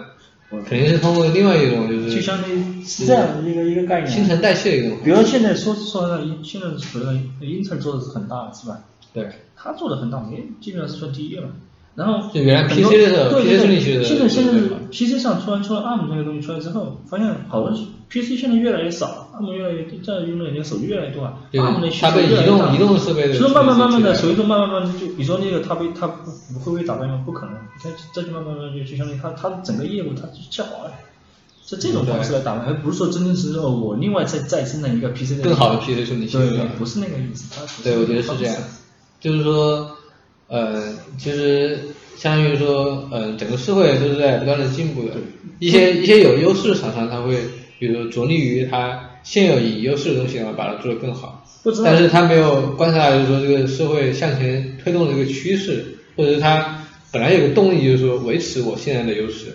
肯定是通过另外一种就是就相当于是这样的一个一个概念。新陈代谢的一种比如现在说说那个现在说那个英特尔做的是很大是吧？对，他做的很大，没基本上是算第一了。然后就原来 PC 的时候对 PC 对处理器的对，现在现在 PC 上突然出了 ARM 这个东西出来之后，发现好多 PC 现在越来越少，ARM 越来越多，在用的人手机越来越多啊就是，ARM 的需求越来越大。移动移动设备的所以慢慢慢慢的，手机都慢慢慢慢就你说那个它被它不不会被打败吗？不可能，它这就慢慢慢慢就就相当于它它整个业务它就下滑了。是这种方式来打败，而不是说真正是哦，我另外再再生产一个 PC 的更好的 PC 处理器对对不是那个意思，它对，我觉得是这样，就是说，呃，其实相当于说，呃，整个社会都是在不断的进步的。一些一些有优势的厂商，他会比如说着力于他现有以优势的东西，然后把它做得更好不知。道但是他没有观察到，就是说这个社会向前推动的一个趋势，或者是他本来有个动力，就是说维持我现在的优势，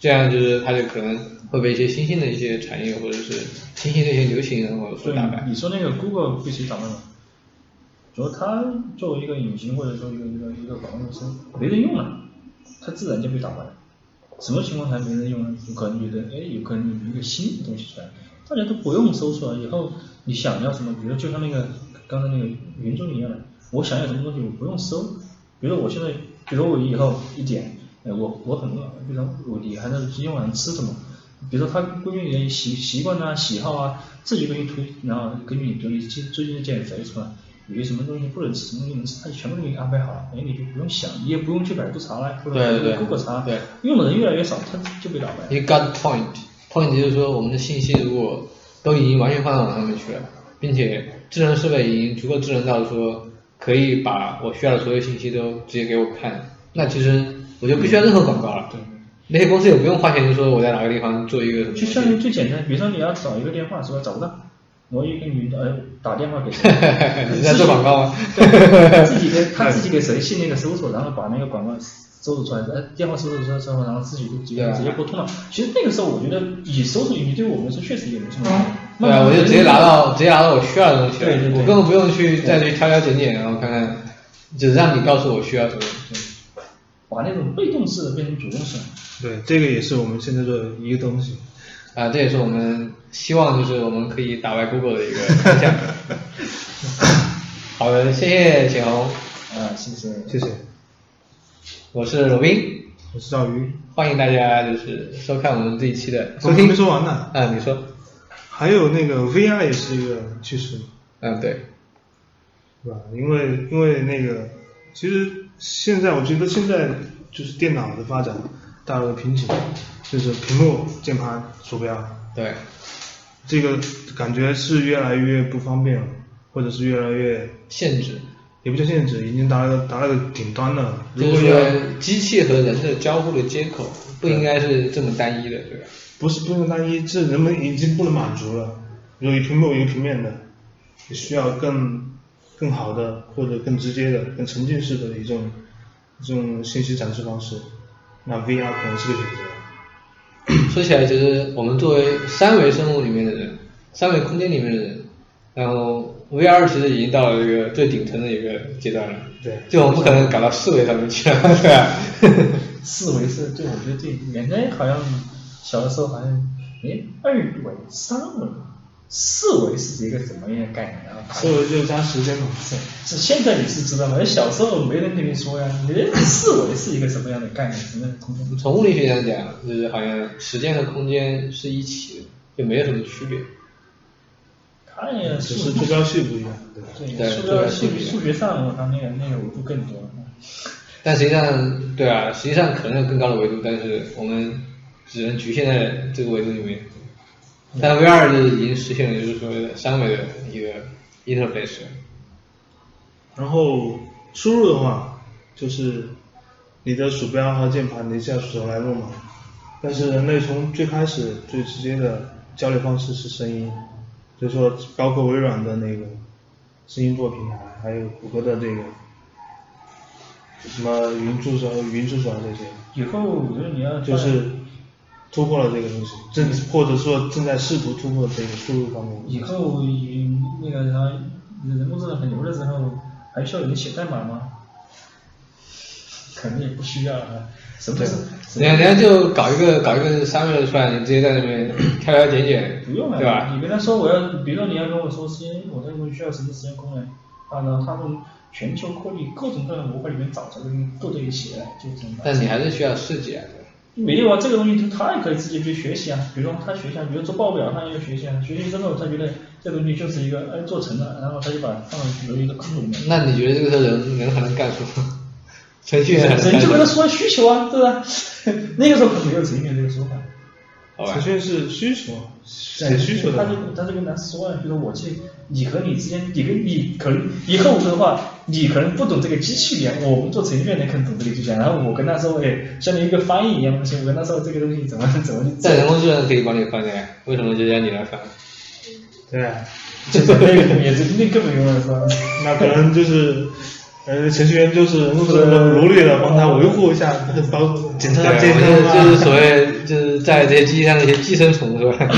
这样就是他就可能会被一些新兴的一些产业或者是新兴的一些流行然后所打败。你说那个 Google 被谁打败了？主要它作为一个隐形或者说一个一个一个广告公司，没人用了，它自然就被打败了。什么情况才没人用呢？有可能觉得，哎，有可能有一个新的东西出来，大家都不用搜索了。以后你想要什么，比如就像那个刚才那个云中一样的，我想要什么东西，我不用搜。比如我现在，比如我以后一点，哎，我我很饿，比如说我你还在今天晚上吃什么？比如说他根据你的习习惯啊、喜好啊，自己给你推，然后根据你比如你最最近减肥是吧？有些什么东西不能吃，什么东西能吃，他全部给你安排好了，哎，你就不用想，你也不用去百度查了，或者对对对 Google 查，对用的人越来越少，他就被打败了。一个 gut point，point 就是说我们的信息如果都已经完全放到网上面去了，并且智能设备已经足够智能到说可以把我需要的所有信息都直接给我看，那其实我就不需要任何广告了。对。那些公司也不用花钱，就说我在哪个地方做一个什么。就相当于最简单，比如说你要找一个电话，是吧？找不到，我一个女的呃打电话给谁？你在做广告吗？对，自己给他自己给谁信那个搜索，然后把那个广告搜索出来，呃电话搜索出来之后，然后自己就直接直接拨通了。其实那个时候我觉得以搜索引擎对我们来说确实也没什么用。对啊，我就直接拿到直接拿到我需要的东西对对对我根本不用去再去挑挑拣拣，然后看看，只让你告诉我需要什么。把那种被动式的变成主动式。对，这个也是我们现在做的一个东西。啊，这也是我们希望就是我们可以打败 Google 的一个方向。好的，谢谢景红，啊，谢谢。谢谢，我是罗宾，我是赵鱼。欢迎大家就是收看我们这一期的我还收听。没说完呢，啊，你说，还有那个 VR 也是一个趋势，嗯，对，是吧？因为因为那个，其实现在我觉得现在就是电脑的发展大了个瓶颈，就是屏幕、键盘、鼠标，对，这个感觉是越来越不方便了，或者是越来越限制，也不叫限制，已经达到达到个顶端了。如就是果要说机器和人的交互的接口不应该是这么单一的，对吧？不是不能单一，这人们已经不能满足了。有一屏幕有一个平面的，也需要更更好的或者更直接的、更沉浸式的一种一种信息展示方式。那 VR 可能是个选择。说起来，其实我们作为三维生物里面的人，三维空间里面的人，然后 VR 其实已经到了这个最顶层的一个阶段了。对就我们不可能搞到四维上面去了，对吧？四维是对，我觉得对，原来好像小的时候好像，哎，二维、三维、四维是一个什么样的概念啊？四维就是加时间嘛。是是，现在你是知道吗？小时候没人跟你说呀，你这四维是一个什么样的概念？什么样的空间？从物理学上讲，就是好像时间和空间是一起的，就没有什么区别。看呀，只数是坐标系不一样，对吧？对，对数对学数对数学上它那个那个维度更多。但实际上，对啊，实际上可能有更高的维度，但是我们只能局限在这个维度里面。但 VR 就是已经实现了，就是说三维的一个 interface。然后输入的话，就是你的鼠标和键盘你是要手来弄嘛。但是人类从最开始最直接的交流方式是声音，就是说包括微软的那个声音做平台，还有谷歌的这个什么云助手、语音助手啊这些，以后我觉得你要就是突破了这个东西，正或者说正在试图突破这个输入方面。以后以那个啥人工智能很牛的时候，还需要有人写代码吗？肯定也不需要啊。什么是？人家人家就搞一个搞一个三维的出来，你直接在那边 挑挑拣拣，不用了，对吧？你跟他说我要，比如说你要跟我说时间，我这个东西需要什么时间功能，啊，然后他们全球扩力各种各样的模块里面找出来，给你构对一起来，就这么办。但你还是需要设计啊。没有啊，这个东西他也可以自己去学习啊。比如说他学一下，比如做报表，他也要学习啊。学习之后，他觉得这东西就是一个哎做成了，然后他就把它放到一个库里面。那你觉得这个时候人人还能干什么？程序员人？就跟他说需求啊，对吧？那个时候可没有程序员这个说法。好吧程序员是需求，写需求的他就。他就跟他说了，就是我去你和你之间，你跟你可能以后的话，你可能不懂这个机器语言，我们做程序员的可能懂这个机器语言，然后我跟他说，哎，相当于一个翻译一样东西，我跟他说这个东西怎么怎么去做但人工智能可以帮你翻的呀，为什么就要你来翻？对啊，就是那个也是那根本用来说。那可能就是，呃，程序员就是人工智能的帮他维护一下，包检测对，他健我们康就是所谓就是在这些 机器上的一些寄生虫是吧？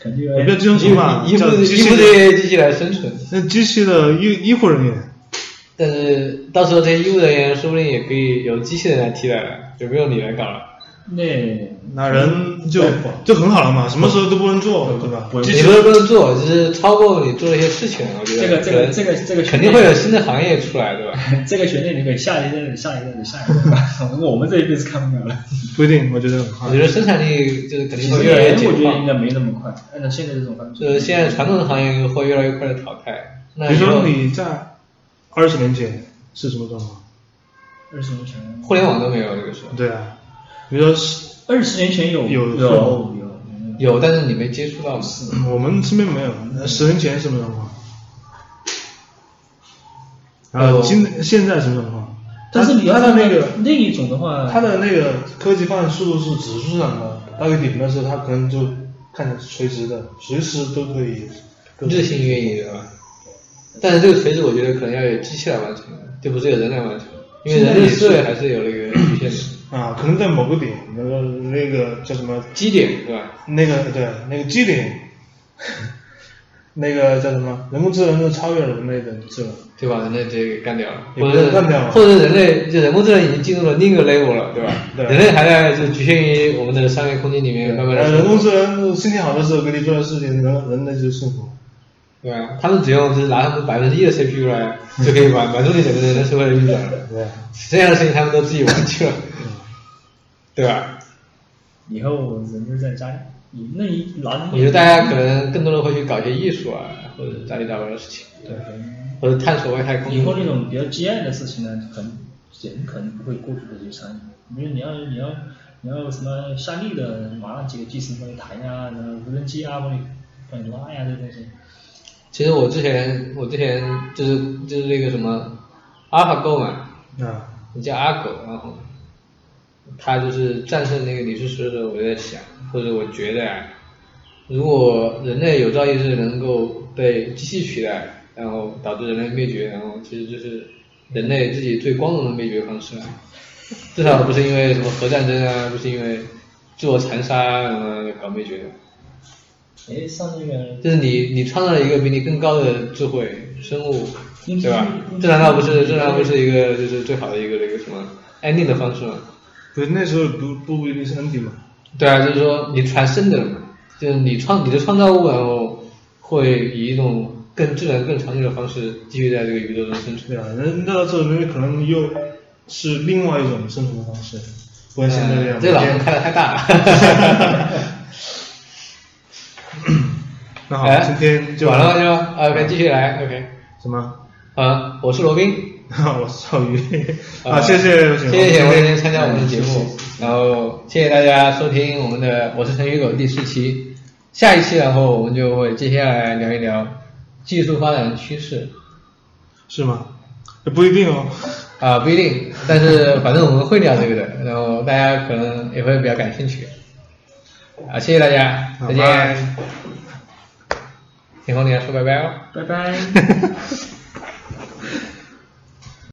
肯定也不要寄生虫嘛，依附这些机器来生存。那机器的医医护人员，但是到时候这些医务人员说不定也可以由机器人来替代了，就不用你来搞了。那那人就就很好了嘛，什么时候都不能做，对吧？机器你不是不能做，就是超过你做的一些事情，我觉得这个这个这个这个肯定会有新的行业出来，对吧？这个权利你可以下一代、下一代、下一代吧，我们这一辈子看不了了。不一定，我觉得很快我觉。得生产力就是肯定会越来越年解放，我觉得应该没那么快，按照现在这种方式。就是现在传统的行业会越来越快的淘汰。那比如说你在二十年前是什么状况？二十年前，互联网都没有那个时候，对啊，比如说是二十年前有有有有但是你没接触到嘛。我们身边没有，那十年前什么状况？呃今现在什么状况？但是你要它的那个那一种的话，它的那个科技发展速度是指数上的，到一个点的时候，它可能就看着垂直的，随时都可以日新月异，对吧？但是这个垂直，我觉得可能要有机器来完成，就不是有人来完成，因为人类思维还是有那个局限的。啊，可能在某个点，那个那个叫什么基点，对吧？那个对那个基点，那个叫什么人工智能就超越了人类的智能。对吧？人类直接给干掉了，也不或者干掉了或者人类就人工智能已经进入了另一个 level 了，对吧？对人类还在就局限于我们的三维空间里面慢慢的呃，人工智能心情好的时候给你做的事情，人人类就幸福。对啊？他们只用就是拿他们百分之一的 CPU 来就可以满满足你整个人的社会的运转了，对，这样的事情他们都自己玩去了，对吧？以后人就在家里，你那一男我觉得大家可能更多的会去搞一些艺术啊，或者杂七杂八的事情，对。或者探索外太空。以后那种比较激爱的事情呢，可能人可能不会过度的去参与，比如你要你要你要什么夏利的，马上几个技师帮你弹呀，然后无人机啊帮你帮你拉呀这些东西。其实我之前我之前就是就是那个什么阿尔法狗嘛，啊，你叫阿狗，然后他就是战胜那个李世石的时候，我就在想，或者我觉得啊，如果人类有朝一日能够被机器取代，然后导致人类灭绝，然后其实就是人类自己最光荣的灭绝方式了。至少不是因为什么核战争啊，不是因为自我残杀啊然后搞灭绝的。哎，上那个就是你你创造了一个比你更高的智慧生物，嗯对吧嗯？这难道不是这难道不是一个就是最好的一个那个什么 ending 的方式吗？不是那时候不不一定是 ending 嘛，对啊，就是说你传生的嘛，就是你创你的创造物，然后会以一种更自然、更长久的方式继续在这个宇宙中生存。对啊，那那时候人类可能又是另外一种生存的方式，不像现在这样。嗯这个脑洞开的太大了。那好，哎今天就完了吗？就啊 OK，继续来 OK。什么？啊，我是罗宾。我是赵宇。呃啊，谢谢谢谢显威今天参加我们的节谢谢目，然后谢谢大家收听我们的《我是陈宇狗》第四期，下一期然后我们就会接下来聊一聊技术发展趋势是吗？不一定哦。啊，不一定，但是 反正我们会聊这个的，然后大家可能也会比较感兴趣啊，谢谢大家，再见。天空，你要说拜拜哦。拜拜。